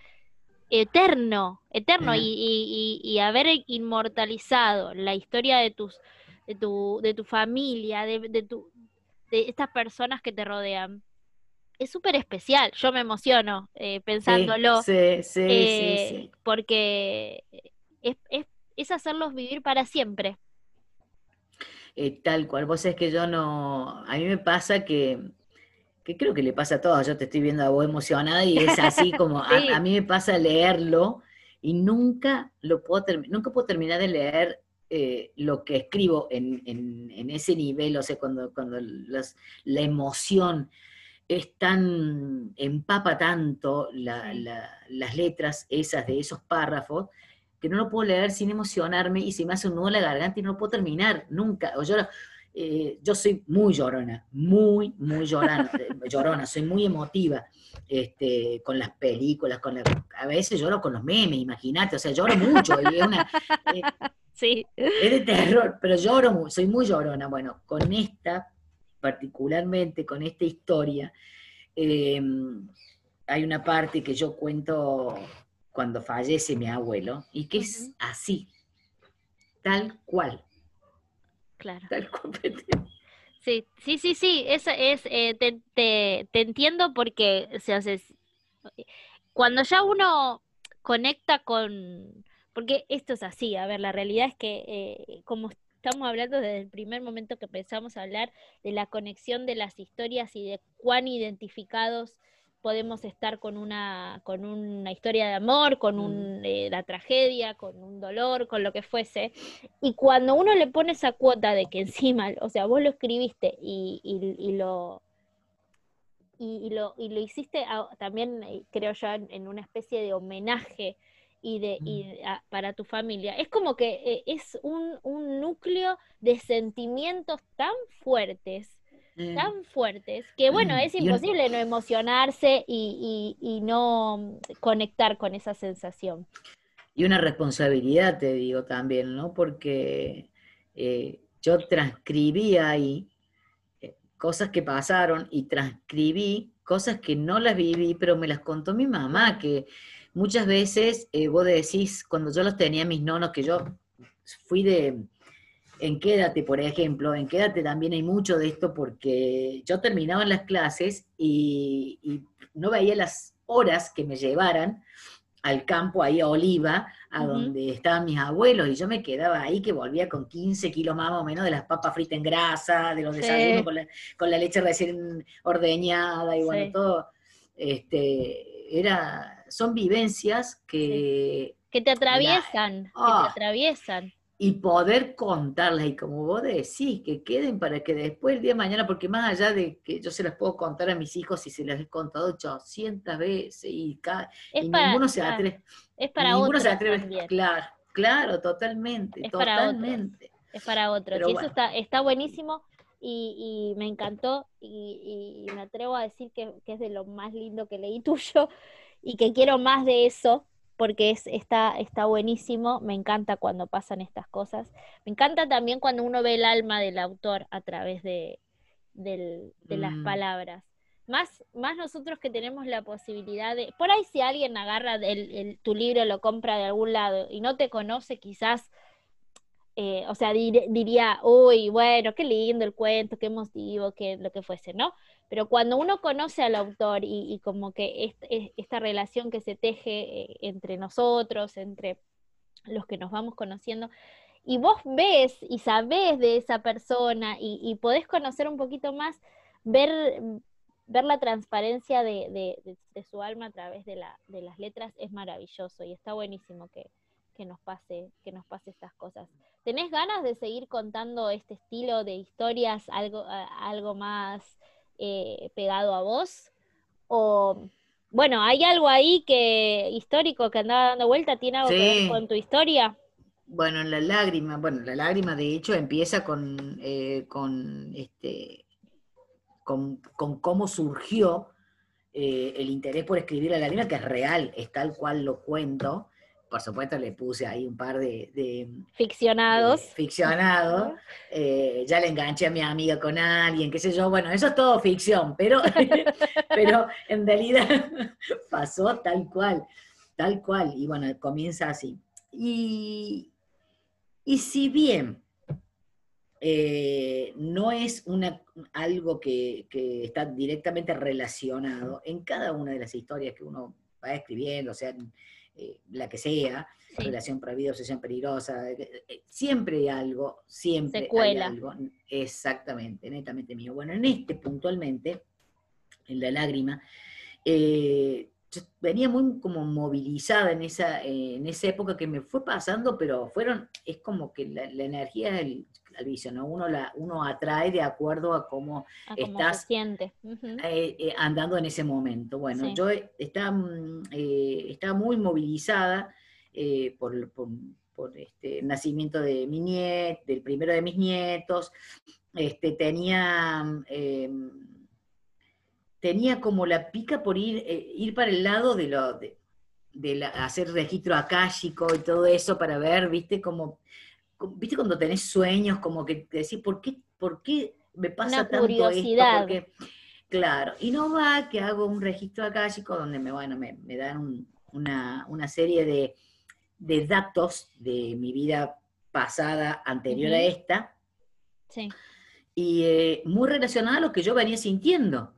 eterno, eterno, y, y, haber inmortalizado la historia de tus, de tu, de tu familia, de, de, tu, de estas personas que te rodean, es súper especial. Yo me emociono eh, pensándolo. Sí, sí, sí, eh, Porque es, es, es, hacerlos vivir para siempre. Eh, tal cual. Vos es que yo no. A mí me pasa que. Que creo que le pasa a todos. Yo te estoy viendo a vos emocionada y es así como. a, mí me pasa leerlo y nunca lo puedo nunca puedo terminar de leer lo que escribo en, en, en, ese nivel, o sea, cuando, cuando la emoción es tan, empapa tanto las letras esas de esos párrafos, que no lo puedo leer sin emocionarme y se me hace un nudo en la garganta y no puedo terminar nunca. O yo, eh, yo soy muy llorona, muy, muy llorona, llorona, soy muy emotiva este, con las películas, con a veces lloro con los memes, imagínate, o sea, lloro mucho. es, una, eh, sí. es de terror, pero lloro, soy muy llorona. Bueno, con esta particularmente con esta historia, em, hay una parte que yo cuento cuando fallece mi abuelo y que es así, tal cual. Claro. Tal. Sí, sí, sí, sí, es, es eh, te, te, entiendo porque se hace, cuando ya uno conecta con, porque esto es así, a ver, la realidad es que eh, como estamos hablando desde el primer momento que empezamos a hablar de la conexión de las historias y de cuán identificados podemos estar con una, con una historia de amor, con un, mm. eh, la tragedia, con un dolor, con lo que fuese. Y cuando uno le pone esa cuota de que encima, o sea, vos lo escribiste y, y, lo... Y, lo, y lo hiciste también, eh, creo yo, en una especie de homenaje y, de, y para tu familia. Es como que eh, es un, un, núcleo de sentimientos tan fuertes, mm. Tan fuertes, que bueno, es imposible no emocionarse y, y, no conectar con esa sensación. Y una responsabilidad, te digo también, ¿no? Porque eh, yo transcribí ahí eh, cosas que pasaron y transcribí cosas que no las viví, pero me las contó mi mamá, que muchas veces eh, vos decís, cuando yo los tenía mis nonos, que yo fui de, en Quédate, por ejemplo, en Quédate también hay mucho de esto porque yo terminaba las clases y, no veía las horas que me llevaran al campo, ahí a Oliva, a donde estaban mis abuelos, y yo me quedaba ahí que volvía con 15 kilos más o menos de las papas fritas en grasa, de los desayunos con, la, leche recién ordeñada, y bueno, todo, este, era son vivencias que... Que te atraviesan, que te ah. atraviesan. Y poder contarlas, y como vos decís, que queden para que después, el día de mañana, porque más allá de que yo se las puedo contar a mis hijos y se las he contado 800 veces y, cada, ninguno se atreve. Es para ninguno se atreve. Claro, claro, totalmente, es totalmente. Para es para otros. y eso está, está buenísimo. Y, me encantó y, me atrevo a decir que, que, es de lo más lindo que leí tuyo y que quiero más de eso porque es, está, está buenísimo, me encanta cuando pasan estas cosas. Me encanta también cuando uno ve el alma del autor a través de, las mm. palabras. Más, más nosotros que tenemos la posibilidad de, por ahí si alguien agarra el, tu libro, lo compra de algún lado y no te conoce, quizás eh, o sea, diría, uy, bueno, qué lindo el cuento, qué emotivo, que lo que fuese, ¿no? Pero cuando uno conoce al autor y, como que esta relación que se teje eh, entre nosotros, entre los que nos vamos conociendo, y vos ves y sabés de esa persona y, podés conocer un poquito más, ver, ver la transparencia de, su alma a través de, de las letras es maravilloso y está buenísimo que, que nos pase, que nos pase estas cosas. ¿Tenés ganas de seguir contando este estilo de historias, algo, algo más eh, pegado a vos? O bueno, ¿hay algo ahí que histórico que andaba dando vuelta? ¿Tiene algo que ver con tu historia? Bueno, la lágrima, bueno, la lágrima de hecho empieza con, eh, con este con, cómo surgió eh, el interés por escribir la lágrima, que es real, es tal cual lo cuento por supuesto le puse ahí un par de... ficcionados. ficcionados. Eh, ya le enganché a mi amiga con alguien, qué sé yo. Bueno, eso es todo ficción, pero, pero en realidad pasó tal cual, tal cual. Y bueno, comienza así. Y, y si bien eh, no es una, algo que, que, está directamente relacionado en cada una de las historias que uno va escribiendo, o sea, eh, la que sea, relación prohibida, obsesión peligrosa, eh, eh, siempre hay algo, siempre hay algo, exactamente, netamente mío. Bueno, en este puntualmente, en la lágrima, venía muy como movilizada en esa, en esa época que me fue pasando, pero fueron, es como que la, energía del ¿no? Uno, la, uno atrae de acuerdo a cómo, estás eh, eh, andando en ese momento. Bueno, yo estaba, mm, eh, estaba, muy movilizada por, por, este nacimiento de mi nieto, del primero de mis nietos, este, tenía em, tenía como la pica por ir, eh, ir para el lado de lo de, hacer registro akáshico y todo eso para ver, viste, como, viste cuando tenés sueños, como que te decís, ¿por qué, por qué me pasa tanto curiosidad. esto? claro, y no va que hago un registro akáshico donde me, bueno, me, dan una, serie de, datos de mi vida pasada anterior a esta. Sí. Y eh, muy relacionada a lo que yo venía sintiendo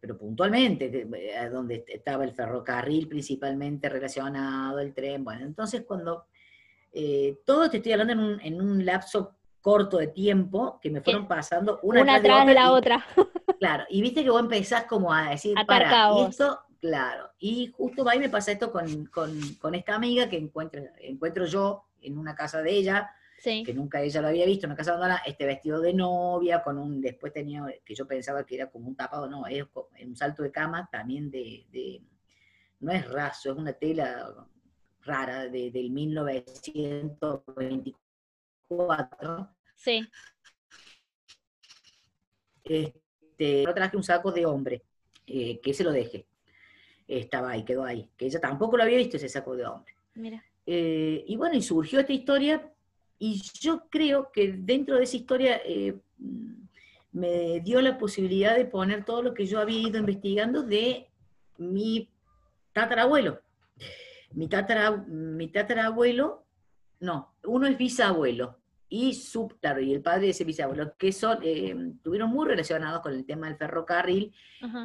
pero puntualmente, donde estaba el ferrocarril principalmente relacionado, el tren, bueno, entonces cuando eh, todo te estoy hablando en un, lapso corto de tiempo que me fueron pasando una, una tras de, la otra. Claro, y viste que vos empezás como a decir, para, y esto, claro, y justo ahí me pasa esto con, con, esta amiga que encuentro, encuentro yo en una casa de ella, que nunca ella lo había visto, en una casa abandonada, este vestido de novia, con un, después tenía, que yo pensaba que era como un tapado, no, es un salto de cama también de, no es raso, es una tela rara de, del 1924. Sí. Este, yo traje un saco de hombre, eh, que se lo deje. Estaba ahí, quedó ahí. Que ella tampoco lo había visto ese saco de hombre. Mira. Eh, y bueno, y surgió esta historia y yo creo que dentro de esa historia eh, me dio la posibilidad de poner todo lo que yo había ido investigando de mi tatarabuelo. Mi, tatara, mi tatarabuelo, no, uno es bisabuelo, y su, claro, y el padre de ese bisabuelo, que son, eh, tuvieron muy relacionados con el tema del ferrocarril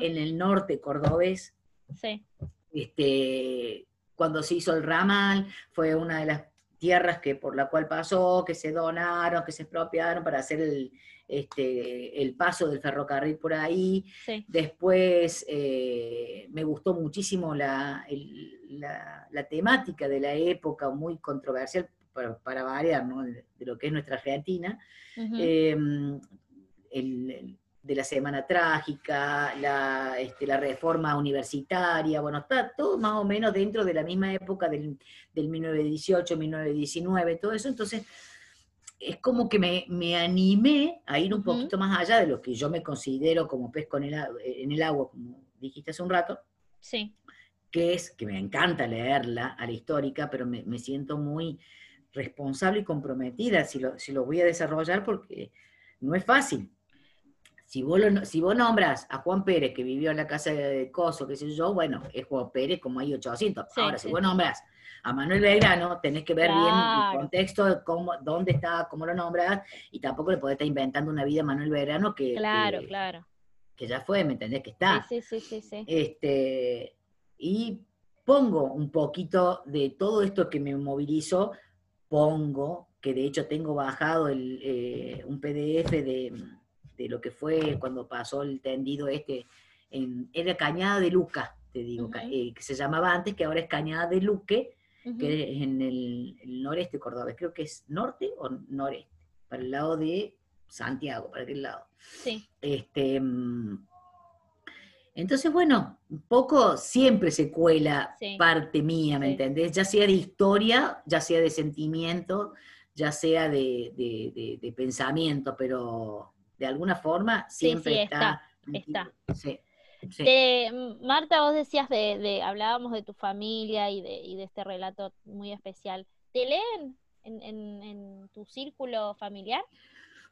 en el norte cordobés. Sí. Este, cuando se hizo el ramal, fue una de las tierras que por la cual pasó, que se donaron, que se expropiaron para hacer el, este, el paso del ferrocarril por ahí. Después eh, me gustó muchísimo la, la, temática de la época, muy controversial para, variar, de, lo que es nuestra Argentina. Em, el, de la Semana Trágica, la, este, la reforma universitaria, bueno, está todo más o menos dentro de la misma época del, del 1918, 1919, todo eso, entonces es como que me, me animé a ir un poquito más allá de lo que yo me considero como pez con el, en el agua, como dijiste hace un rato. Sí. Que es, que me encanta leerla a la histórica, pero me, me siento muy responsable y comprometida si lo, si lo voy a desarrollar porque no es fácil si vos, lo- si vos nombras a Juan Pérez, que vivió en la casa de Coso, qué sé yo, bueno, es Juan Pérez como hay 800. Sí, Ahora, si vos nombras a Manuel Belgrano, tenés que ver bien el contexto, de cómo, dónde está, cómo lo nombras, y tampoco le podés estar inventando una vida a Manuel Belgrano que, Claro, que, claro. que ya fue, ¿me entendés? Que está. Sí, sí, sí, sí, sí. Este, y pongo un poquito de todo esto que me movilizó, pongo, que de hecho tengo bajado el, eh, un PDF de, de lo que fue cuando pasó el tendido este, en, era Cañada de Luca, te digo, eh, que se llamaba antes, que ahora es Cañada de Luque, que es en el, el noreste cordobés, creo que es norte o noreste, para el lado de Santiago, para aquel lado. Sí, Este, mm, entonces, bueno, un poco siempre se cuela Sí. parte mía, ¿me Sí. entendés? Ya sea de historia, ya sea de sentimiento, ya sea de, de- de- de pensamiento, pero de alguna forma Sí, siempre sí, está. está. Sí, sí. Eh, Marta, vos decías de, de- hablábamos de tu familia y de, y de este relato muy especial. ¿Te leen en, en- en tu círculo familiar?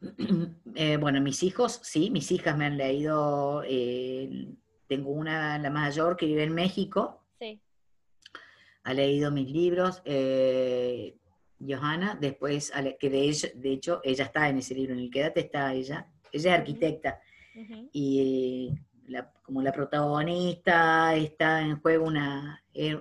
Eh, bueno, mis hijos, sí, mis hijas me han leído. eh, tengo una, la mayor, que vive en México, Sí. ha leído mis libros. eh, Johanna, después, que de, ella- de hecho, ella está en ese libro, en el Quédate está ella. Ella es arquitecta y la- como la protagonista está en juego una, eh,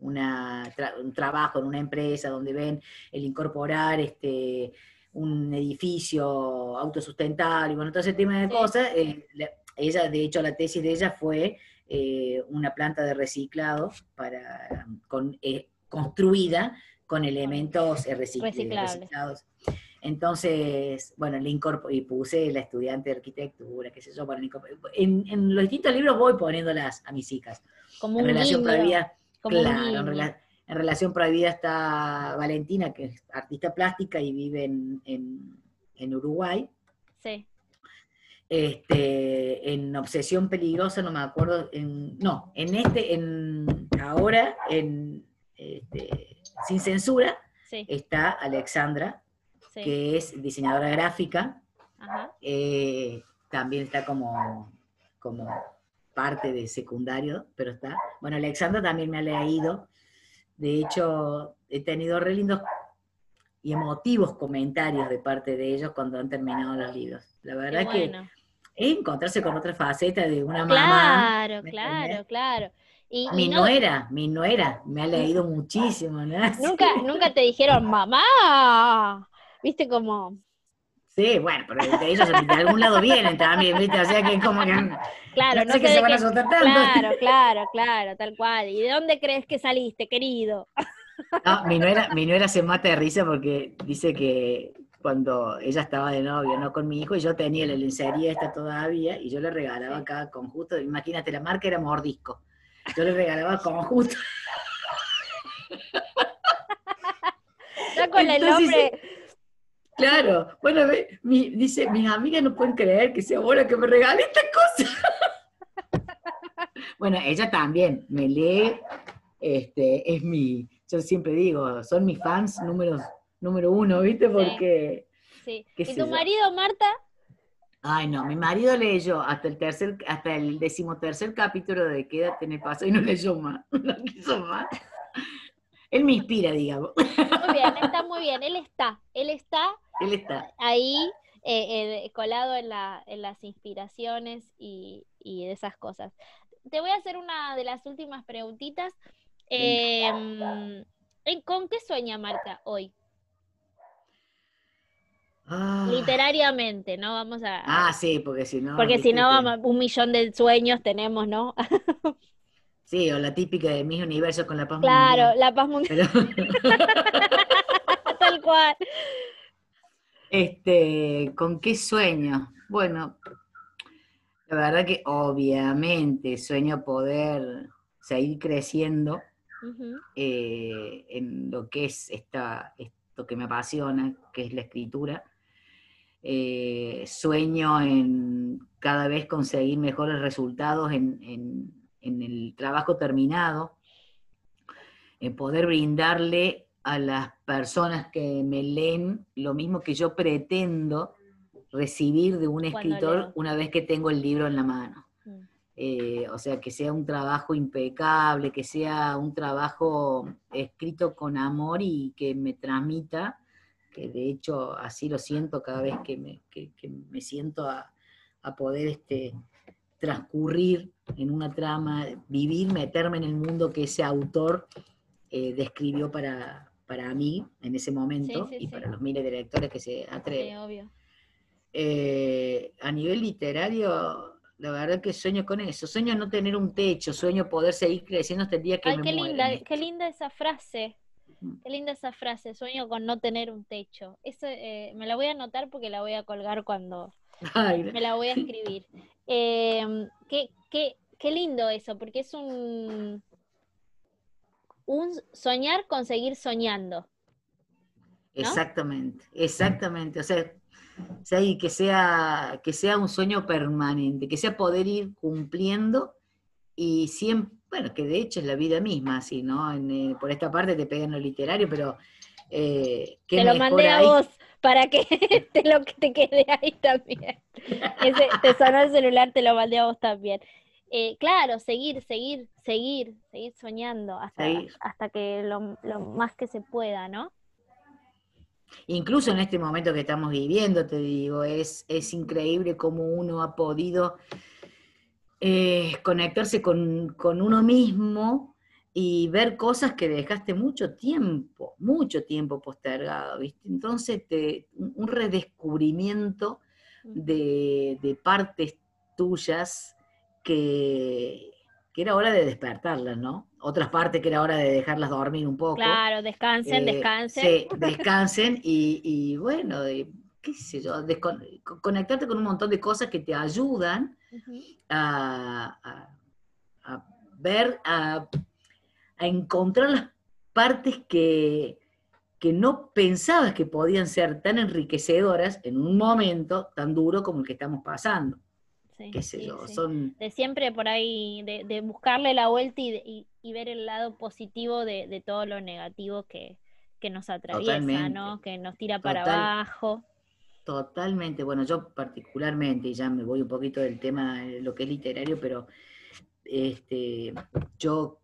una tra- un trabajo en una empresa donde ven el incorporar este, un edificio autosustentable y bueno, todo ese tema de Sí. cosas. eh, la- ella, de hecho, la tesis de ella fue eh, una planta de reciclado para, con, eh, construida con elementos eh, Reciclables. reciclados. Entonces, bueno, le incorpo- y puse la estudiante de arquitectura, qué sé yo, bueno, en, en los distintos libros voy poniéndolas a mis hijas. Como En un relación prohibida, como un claro, en, guiño. rela- en relación prohibida está Valentina, que es artista plástica y vive en, en- Uruguay. Sí. Este, en Obsesión Peligrosa, no me acuerdo, en, no, en este, en ahora, en este, Sin Censura, Sí, está Alexandra, sí. que es diseñadora gráfica, Ajá. eh, también está como, como parte de secundario, pero está. Bueno, Alexandra también me ha leído. De hecho, he tenido re lindos y emotivos comentarios de parte de ellos cuando han terminado los libros. La verdad que bueno. es encontrarse con otra faceta de una mamá. Claro, ¿me claro, entendés? claro. Y, y Mi no- nuera, mi nuera, me ha leído muchísimo, ¿no? nunca, nunca te dijeron, mamá. Viste como, Sí, bueno, pero de ellos de algún lado vienen también, ¿viste? O sea que como que claro, no no sé sé que se van a asustar tanto. Claro, claro, claro, tal cual. ¿Y de dónde crees que saliste, querido? No, mi nuera, mi nuera se mata de risa porque dice que cuando ella estaba de novio, ¿no? Con mi hijo, y yo tenía la lencería esta todavía, y yo le regalaba Sí. cada conjunto, imagínate, la marca era Mordisco. Yo le regalaba conjunto. Ya con el Entonces, nombre. Claro, bueno, ve, mi- dice, mis amigas no pueden creer que sea ahora que me regale esta cosa. bueno, ella también me lee, este, es mi, yo siempre digo, son mis fans número, número uno, ¿viste? Porque, Sí. qué ¿Y tu marido, Marta? Ay no, mi marido leyó hasta el tercer, hasta el decimotercer capítulo de Quédate en el paso y no leyó más, no quiso más. Él me inspira, digamos. Muy bien, está muy bien. Él está, él está Él está. ahí eh, eh, colado en, la, en las inspiraciones y, y de esas cosas. Te voy a hacer una de las últimas preguntitas. Em, ¿en- ¿Con qué sueña Marta hoy? Ah, Literariamente, ¿no? Vamos a... ah, sí, porque si no. porque si no, vamos, un millón de sueños tenemos, ¿no? Sí, o la típica de mis universos con la paz Claro, mundial. la paz mundial, Pero, tal cual. este, ¿con qué sueño? Bueno, la verdad que obviamente sueño poder seguir creciendo eh, en lo que es esta, esto que me apasiona, que es la escritura. Eh, sueño en cada vez conseguir mejores resultados en, en- en el trabajo terminado, en poder brindarle a las personas que me leen lo mismo que yo pretendo recibir de un escritor leo. una vez que tengo el libro en la mano. Mm. Eh, o sea, que sea un trabajo impecable, que sea un trabajo escrito con amor y que me transmita, que de hecho así lo siento cada vez que me, que- que me siento a, a poder este, transcurrir en una trama, vivir, meterme en el mundo que ese autor eh, describió para, para mí en ese momento Sí, sí, y sí. para los miles de lectores que se atreven. obvio. Eh, a nivel literario, la verdad que sueño con eso. Sueño no tener un techo, sueño poder seguir creciendo hasta el día que Ay, me qué muera linda, qué linda esa frase. Ujú. Qué linda esa frase. Sueño con no tener un techo. Eso eh, me la voy a anotar porque la voy a colgar cuando Ay, me la voy a escribir. Eh, qué, qué, qué lindo eso, porque es un un soñar con seguir soñando. Exactamente, exactamente. O sea, o sea, y que sea, que sea un sueño permanente, que sea poder ir cumpliendo y siempre, bueno, que de hecho es la vida misma, así, ¿no? En, eh, por esta parte te pegan lo literario, pero eh, qué Te lo mandé a vos para que te lo te quede ahí también. Ese, te sonó el celular, te lo mandé a vos también. Eh, claro, seguir, seguir, seguir, seguir soñando hasta, Seguir. hasta que lo, lo más que se pueda, ¿no? Incluso en este momento que estamos viviendo, te digo, es, es increíble cómo uno ha podido eh, conectarse con, con uno mismo y ver cosas que dejaste mucho tiempo, mucho tiempo postergado, ¿viste? Entonces, te- un un redescubrimiento de, de partes tuyas que, que era hora de despertarlas, ¿no? Otras partes que era hora de dejarlas dormir un poco. Claro, descansen, Eh, descansen. Sí, descansen y, y bueno, de- qué sé yo, descon- conectarte con un montón de cosas que te ayudan a, a- a ver, a, a encontrar las partes que, que no pensabas que podían ser tan enriquecedoras en un momento tan duro como el que estamos pasando. Sí, Qué sé sí, yo, sí. son de siempre por ahí, de, de buscarle la vuelta y, de- y- y ver el lado positivo de, de todo lo negativo que, que nos atraviesa, Totalmente. ¿no? Que nos tira para Total. abajo. Totalmente, bueno, yo particularmente, y ya me voy un poquito del tema de lo que es literario, pero este, yo,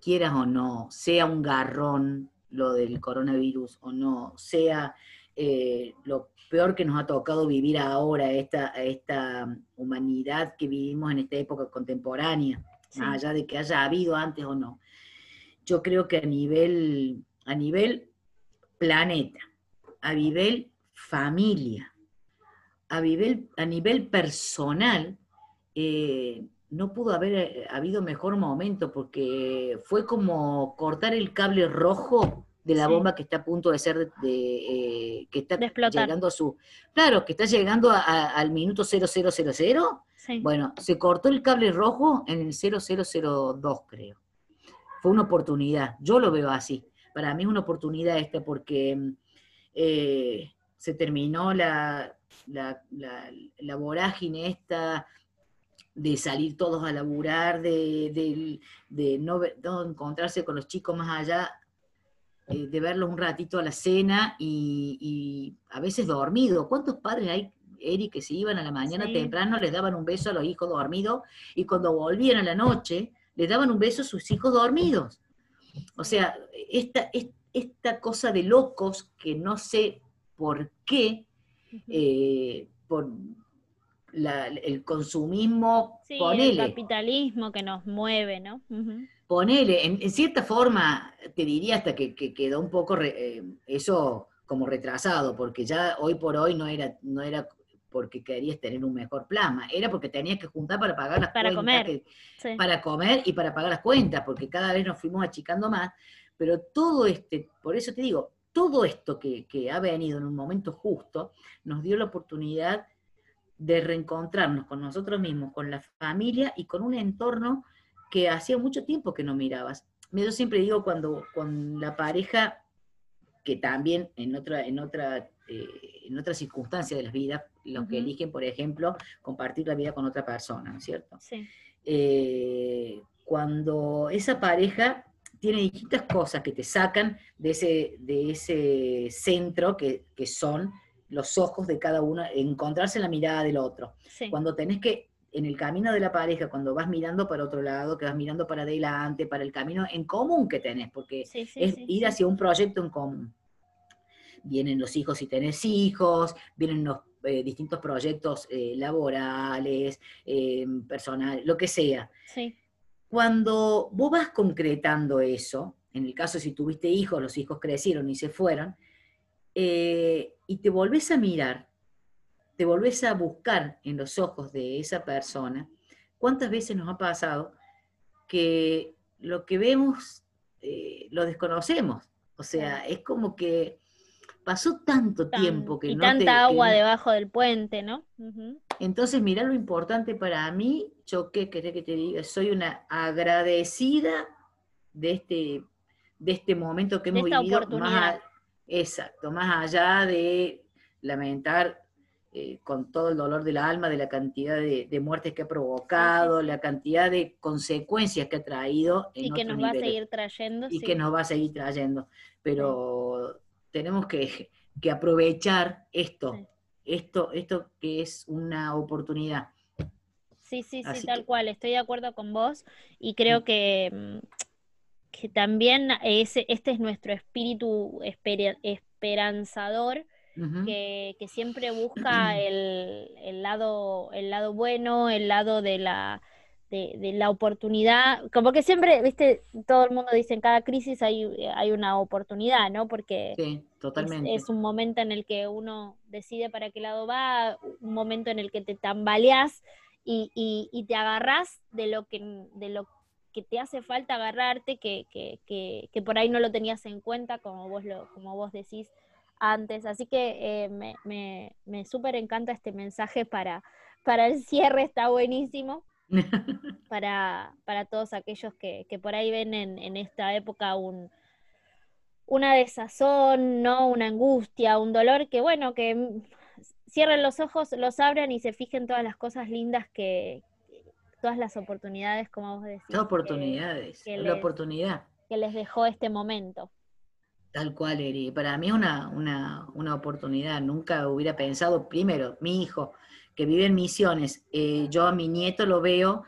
quieras o no, sea un garrón lo del coronavirus o no, sea eh, lo peor que nos ha tocado vivir ahora, esta, esta humanidad que vivimos en esta época contemporánea, Sí. más allá de que haya habido antes o no. Yo creo que a nivel, a nivel planeta, a nivel familia, a nivel, a nivel personal, eh, no pudo haber eh, habido mejor momento porque fue como cortar el cable rojo de la Sí. bomba que está a punto de ser, de, de, eh, que está De llegando a su, claro, que está llegando a- a- al minuto 0000, Sí. bueno, se cortó el cable rojo en el 0002, creo. Fue una oportunidad. Yo lo veo así. Para mí es una oportunidad esta porque mm, eh, se terminó la, la, la- la vorágine esta de salir todos a laburar, de, de- de no, encontrarse con los chicos más allá, eh, de verlos un ratito a la cena y, y a veces dormido. ¿Cuántos padres hay, Eri, que se iban a la mañana Sí. temprano, les daban un beso a los hijos dormidos y cuando volvían a la noche, les daban un beso a sus hijos dormidos? O sea, esta, es- esta cosa de locos que no sé por qué, eh, por la- el consumismo, Sí, el capitalismo que nos mueve, ¿no? Ujú. ponele, en, en cierta forma, te diría hasta que, que quedó un poco re- eh, eso como retrasado, porque ya hoy por hoy no era, no era porque querías tener un mejor plasma, era porque tenías que juntar para pagar las Para cuentas, comer. que- Sí. para comer y para pagar las cuentas, porque cada vez nos fuimos achicando más, pero todo este, por eso te digo, todo esto que, que ha venido en un momento justo, nos dio la oportunidad de reencontrarnos con nosotros mismos, con la familia y con un entorno que hacía mucho tiempo que no mirabas. Yo siempre digo cuando con la pareja, que también en otra, en otra, eh, en otra circunstancia de las vidas, los que eligen, por ejemplo, compartir la vida con otra persona, ¿no es cierto? Sí. eh, cuando esa pareja tiene distintas cosas que te sacan de ese, de ese centro que, que son los ojos de cada uno, encontrarse en la mirada del otro. Cuando tenés que, en el camino de la pareja, cuando vas mirando para otro lado, que vas mirando para adelante, para el camino en común que tenés, porque es ir hacia un proyecto en común. Vienen los hijos si tenés hijos, vienen los eh, distintos proyectos eh, laborales, eh, personales, lo que sea. Cuando vos vas concretando eso, en el caso si tuviste hijos, los hijos crecieron y se fueron, y te volvés a mirar, te volvés a buscar en los ojos de esa persona, ¿cuántas veces nos ha pasado que lo que vemos lo desconocemos? O sea, es como que pasó tanto tiempo que y tanta agua debajo del puente, ¿no? Entonces, mira lo importante para mí, yo qué querés que te diga, soy una agradecida de este, de este momento que hemos vivido. Más exacto, más allá de lamentar eh, con todo el dolor del alma de la cantidad de, muertes que ha provocado, la cantidad de consecuencias que ha traído. y que nos va a seguir trayendo. Y que nos va a seguir trayendo. Pero tenemos que, aprovechar esto, esto, esto que es una oportunidad. Sí, sí, sí, tal cual, estoy de acuerdo con vos y creo mm. que, mm, que también ese, este es nuestro espíritu esperanzador. que, siempre busca el, el, lado, el lado bueno, el lado de la, de, la oportunidad, como que siempre, viste, todo el mundo dice en cada crisis hay, hay una oportunidad, ¿no? Porque Es, un momento en el que uno decide para qué lado va, un momento en el que te tambaleas y, y, te agarras de lo que, de lo que te hace falta agarrarte, que, que, que, que, por ahí no lo tenías en cuenta, como vos, lo, como vos decís antes. Así que eh, me, me, me súper encanta este mensaje para, para el cierre, está buenísimo. para, para todos aquellos que, por ahí ven en, esta época un, una desazón, ¿no? Una angustia, un dolor, que bueno, que cierren los ojos, los abran y se fijen todas las cosas lindas que, todas las oportunidades, como vos decís. Las oportunidades, la oportunidad. Que les dejó este momento. Tal cual, Eri. Para mí una, una, una oportunidad. Nunca hubiera pensado, primero, mi hijo, que vive en Misiones, eh, yo a mi nieto lo veo,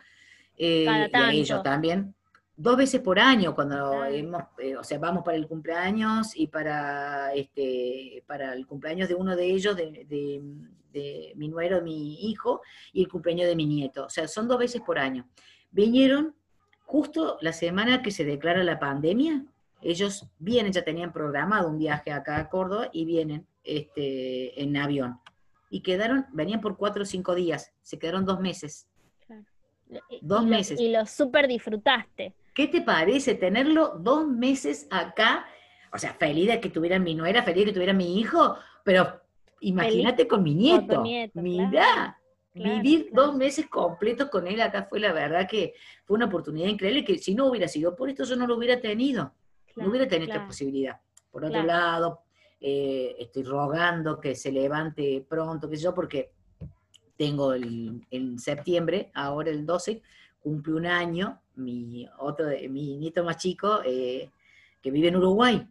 eh, y a ellos también, dos veces por año, cuando hemos, eh, o sea, vamos para el cumpleaños y para, este, para el cumpleaños de uno de ellos, de, de, mi nuero, mi hijo, y el cumpleaños de mi nieto. O sea, son dos veces por año. Vinieron justo la semana que se declara la pandemia, ellos vienen, ya tenían programado un viaje acá a Córdoba y vienen este, en avión y quedaron, venían por cuatro o cinco días, se quedaron dos meses. Dos meses. y lo súper disfrutaste. ¿Qué te parece tenerlo dos meses acá? O sea, feliz de que tuviera mi nuera, feliz de que tuviera mi hijo, pero imagínate con mi nieto. Mira, vivir dos meses completos con él acá fue la verdad que fue una oportunidad increíble que si no hubiera sido por esto yo no lo hubiera tenido. no hubiera tenido esta posibilidad. Por otro lado, eh, estoy rogando que se levante pronto, que yo, porque tengo el, en septiembre, ahora el 12, cumple un año, mi, otro, mi nieto más chico, eh, que vive en Uruguay.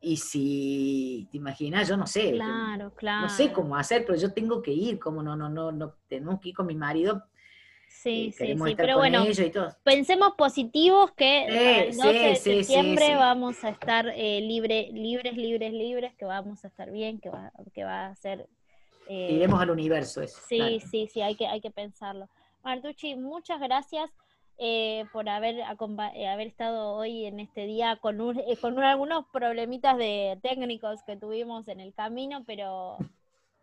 Y si te imaginas, yo no sé, claro, claro. no sé cómo hacer, pero yo tengo que ir, como no, no, no, no, tenemos que ir con mi marido Sí, sí, sí, pero bueno, pensemos positivos que el 12 de septiembre vamos a estar eh, libre, libres, libres, libres, que vamos a estar bien, que va, que va a ser... Eh, Iremos al universo eso. Sí, sí, sí, hay que, hay que pensarlo. Martucci, muchas gracias eh, por haber, eh, haber estado hoy en este día con, un, con algunos problemitas de técnicos que tuvimos en el camino, pero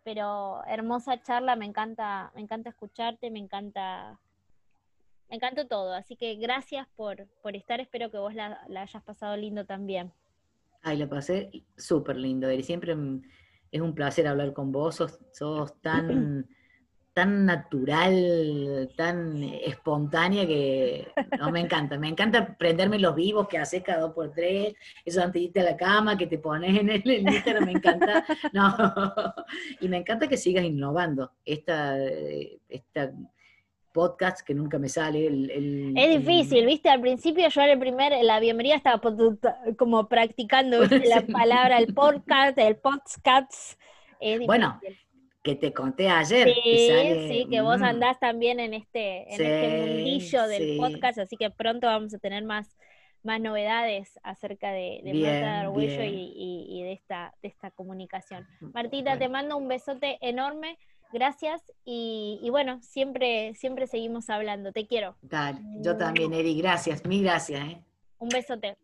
pero hermosa charla, me encanta, me encanta escucharte, me encanta me encantó todo, así que gracias por, por estar, espero que vos la, hayas pasado lindo también. Ay, lo pasé súper lindo, y siempre es un placer hablar con vos, sos, tan, tan natural, tan espontánea que no, me encanta, me encanta prenderme los vivos que haces cada dos por tres, eso antes de irte a la cama, que te pones en el, Instagram, me encanta, no, y me encanta que sigas innovando esta, esta podcast que nunca me sale. El, es difícil, viste, al principio yo en el primer, la bienvenida estaba como practicando la palabra, el podcast, el podcast, bueno, que te conté ayer. Sí, que sí, que vos mm. andás también en este, en este mundillo del podcast, así que pronto vamos a tener más, más novedades acerca de, de Marta de Arguello y, de, esta, de esta comunicación. Mm, Martita, te mando un besote enorme. Gracias y, y, bueno, siempre, siempre seguimos hablando. Te quiero. Dale, yo también, Eri, gracias, mil gracias. ¿eh? Un besote.